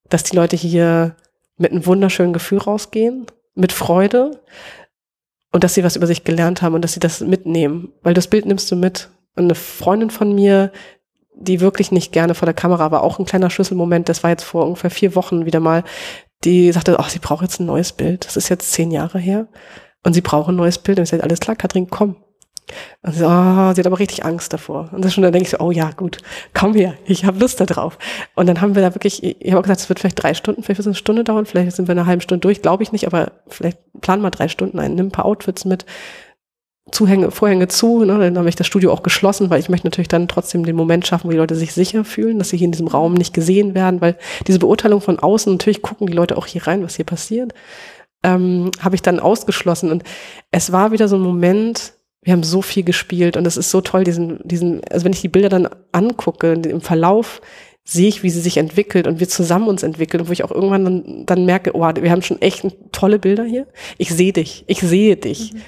dass die Leute hier mit einem wunderschönen Gefühl rausgehen, mit Freude und dass sie was über sich gelernt haben und dass sie das mitnehmen. Weil das Bild nimmst du mit. Und eine Freundin von mir, die wirklich nicht gerne vor der Kamera war, auch ein kleiner Schlüsselmoment, das war jetzt vor ungefähr vier Wochen wieder mal, die sagte, ach, sie braucht jetzt ein neues Bild. Das ist jetzt zehn Jahre her. Und sie braucht ein neues Bild. Und ich sagte, alles klar, Katrin, komm. Und sie, oh, sie hat aber richtig Angst davor. Und das schon, dann denke ich so, oh ja, gut, komm her, ich habe Lust da drauf. Und dann haben wir da wirklich, ich habe auch gesagt, es wird vielleicht drei Stunden, vielleicht wird es eine Stunde dauern, vielleicht sind wir eine halbe Stunde durch, glaube ich nicht, aber vielleicht planen wir drei Stunden ein, nimm ein paar Outfits mit, Zuhänge, Vorhänge zu, ne, dann habe ich das Studio auch geschlossen, weil ich möchte natürlich dann trotzdem den Moment schaffen, wo die Leute sich sicher fühlen, dass sie hier in diesem Raum nicht gesehen werden, weil diese Beurteilung von außen, natürlich gucken die Leute auch hier rein, was hier passiert, ähm, habe ich dann ausgeschlossen. Und es war wieder so ein Moment, wir haben so viel gespielt und es ist so toll, diesen, diesen, also wenn ich die Bilder dann angucke, im Verlauf, sehe ich, wie sie sich entwickelt und wir zusammen uns entwickeln, wo ich auch irgendwann dann, dann merke, oh, wir haben schon echt tolle Bilder hier. Ich sehe dich, ich sehe dich. Mhm.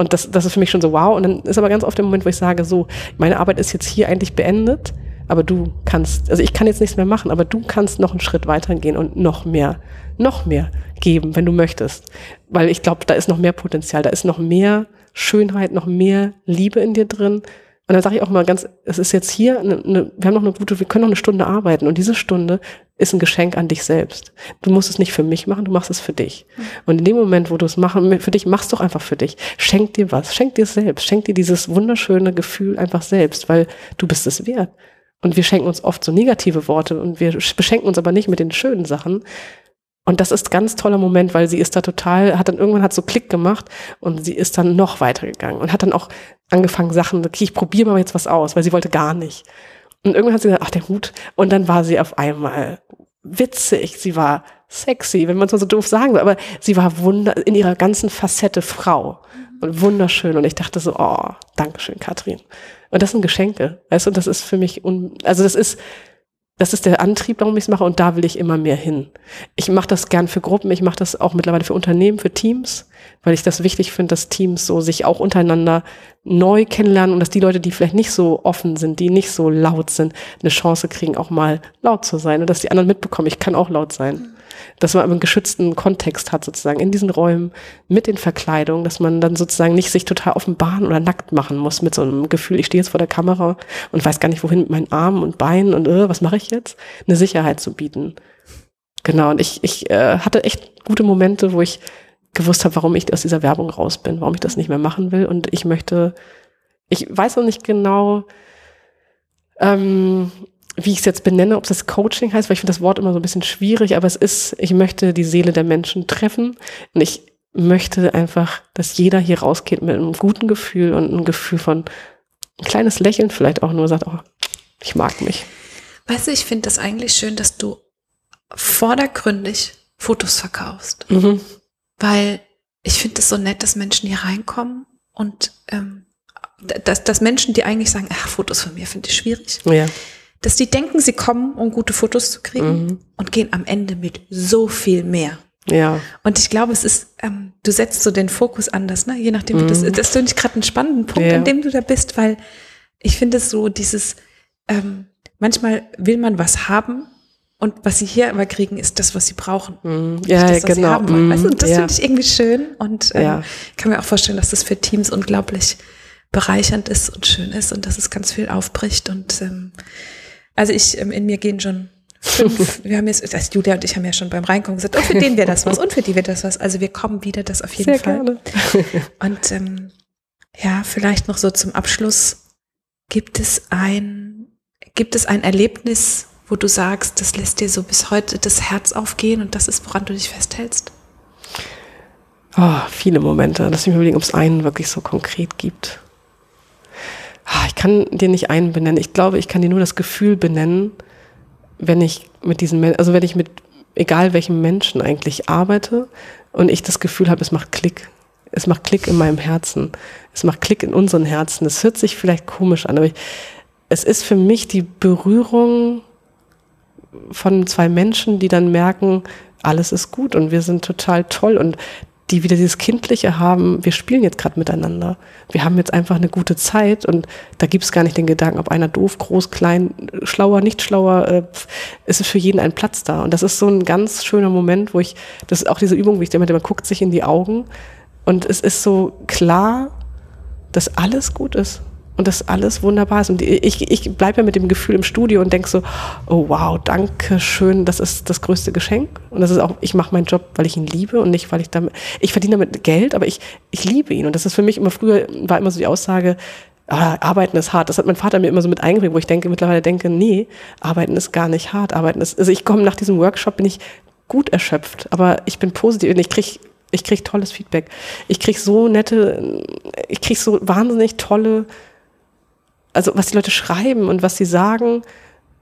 Und das, das ist für mich schon so wow. Und dann ist aber ganz oft der Moment, wo ich sage, so, meine Arbeit ist jetzt hier eigentlich beendet, aber du kannst, also ich kann jetzt nichts mehr machen, aber du kannst noch einen Schritt weitergehen und noch mehr, noch mehr geben, wenn du möchtest. Weil ich glaube, da ist noch mehr Potenzial, da ist noch mehr Schönheit, noch mehr Liebe in dir drin. Und dann sage ich auch mal ganz, es ist jetzt hier, eine, eine, wir haben noch eine gute, wir können noch eine Stunde arbeiten und diese Stunde ist ein Geschenk an dich selbst. Du musst es nicht für mich machen, du machst es für dich. Und in dem Moment, wo du es machen, für dich, machst doch einfach für dich. Schenk dir was, schenk dir selbst, schenk dir dieses wunderschöne Gefühl einfach selbst, weil du bist es wert. Und wir schenken uns oft so negative Worte und wir beschenken uns aber nicht mit den schönen Sachen. Und das ist ganz toller Moment, weil sie ist da total, hat dann irgendwann hat so Klick gemacht und sie ist dann noch weitergegangen und hat dann auch angefangen Sachen, okay, ich probiere mal jetzt was aus, weil sie wollte gar nicht. Und irgendwann hat sie gesagt, ach, der Hut. Und dann war sie auf einmal witzig, sie war sexy, wenn man es mal so doof sagen will, aber sie war wunder, in ihrer ganzen Facette Frau und wunderschön. Und ich dachte so, oh, Dankeschön, Katrin. Und das sind Geschenke, weißt du, das ist für mich, un, also das ist, das ist der Antrieb, warum ich es mache und da will ich immer mehr hin. Ich mache das gern für Gruppen, ich mache das auch mittlerweile für Unternehmen, für Teams, weil ich das wichtig finde, dass Teams so sich auch untereinander neu kennenlernen und dass die Leute, die vielleicht nicht so offen sind, die nicht so laut sind, eine Chance kriegen, auch mal laut zu sein und dass die anderen mitbekommen, ich kann auch laut sein dass man einen geschützten Kontext hat sozusagen in diesen Räumen mit den Verkleidungen, dass man dann sozusagen nicht sich total offenbaren oder nackt machen muss mit so einem Gefühl, ich stehe jetzt vor der Kamera und weiß gar nicht wohin mit meinen Armen und Beinen und äh, was mache ich jetzt? Eine Sicherheit zu bieten. Genau, und ich, ich äh, hatte echt gute Momente, wo ich gewusst habe, warum ich aus dieser Werbung raus bin, warum ich das nicht mehr machen will und ich möchte ich weiß noch nicht genau, ähm, wie ich es jetzt benenne, ob das Coaching heißt, weil ich finde das Wort immer so ein bisschen schwierig, aber es ist, ich möchte die Seele der Menschen treffen und ich möchte einfach, dass jeder hier rausgeht mit einem guten Gefühl und einem Gefühl von ein kleines Lächeln vielleicht auch nur sagt, oh, ich mag mich. Weißt du, ich finde das eigentlich schön, dass du vordergründig Fotos verkaufst. Mhm. Weil ich finde es so nett, dass Menschen hier reinkommen und ähm, dass, dass Menschen, die eigentlich sagen, ach, Fotos von mir finde ich schwierig, ja. Dass die denken, sie kommen, um gute Fotos zu kriegen mhm. und gehen am Ende mit so viel mehr. Ja. Und ich glaube, es ist, ähm, du setzt so den Fokus anders, ne? Je nachdem, mhm. das, das finde ich gerade einen spannenden Punkt, ja. an dem du da bist, weil ich finde es so dieses, ähm, manchmal will man was haben und was sie hier aber kriegen, ist das, was sie brauchen. Mm, ja, das, genau. Sie haben mm, weißt du? Und das ja. finde ich irgendwie schön und ähm, ja. kann mir auch vorstellen, dass das für Teams unglaublich bereichernd ist und schön ist und dass es ganz viel aufbricht. Und ähm, also ich, ähm, in mir gehen schon fünf, wir haben jetzt, also Julia und ich haben ja schon beim Reinkommen gesagt, und oh, für den wäre das was und für die wird das was. Also wir kommen wieder, das auf jeden Sehr Fall. Gerne. Und ähm, ja, vielleicht noch so zum Abschluss. Gibt es ein, gibt es ein Erlebnis, wo du sagst, das lässt dir so bis heute das Herz aufgehen und das ist, woran du dich festhältst? Oh, viele Momente. Lass mich überlegen, ob es einen wirklich so konkret gibt. Oh, ich kann dir nicht einen benennen. Ich glaube, ich kann dir nur das Gefühl benennen, wenn ich mit diesen Menschen, also wenn ich mit egal welchem Menschen eigentlich arbeite und ich das Gefühl habe, es macht Klick. Es macht Klick in meinem Herzen. Es macht Klick in unseren Herzen. Es hört sich vielleicht komisch an, aber ich, es ist für mich die Berührung von zwei Menschen, die dann merken, alles ist gut und wir sind total toll und die wieder dieses Kindliche haben, wir spielen jetzt gerade miteinander. Wir haben jetzt einfach eine gute Zeit und da gibt es gar nicht den Gedanken, ob einer doof, groß, klein, schlauer, nicht schlauer, äh, es ist für jeden ein Platz da. Und das ist so ein ganz schöner Moment, wo ich, das ist auch diese Übung, wie ich immer, man guckt sich in die Augen und es ist so klar, dass alles gut ist und das alles wunderbar ist. Und ich, ich bleibe ja mit dem Gefühl im Studio und denke so, oh wow, danke schön, das ist das größte Geschenk. Und das ist auch, ich mache meinen Job, weil ich ihn liebe und nicht, weil ich damit, ich verdiene damit Geld, aber ich, ich liebe ihn. Und das ist für mich immer früher, war immer so die Aussage, ah, Arbeiten ist hart. Das hat mein Vater mir immer so mit eingebracht, wo ich denke, mittlerweile denke, nee, Arbeiten ist gar nicht hart. Arbeiten ist, also ich komme nach diesem Workshop, bin ich gut erschöpft, aber ich bin positiv und ich kriege ich krieg tolles Feedback. Ich krieg so nette, ich krieg so wahnsinnig tolle also was die Leute schreiben und was sie sagen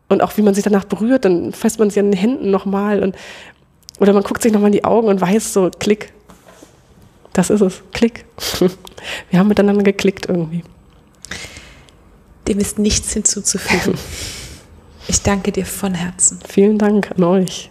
und auch wie man sich danach berührt, dann fasst man sich an den Händen nochmal und oder man guckt sich nochmal in die Augen und weiß so, klick. Das ist es, klick. Wir haben miteinander geklickt irgendwie. Dem ist nichts hinzuzufügen. Ich danke dir von Herzen. Vielen Dank an euch.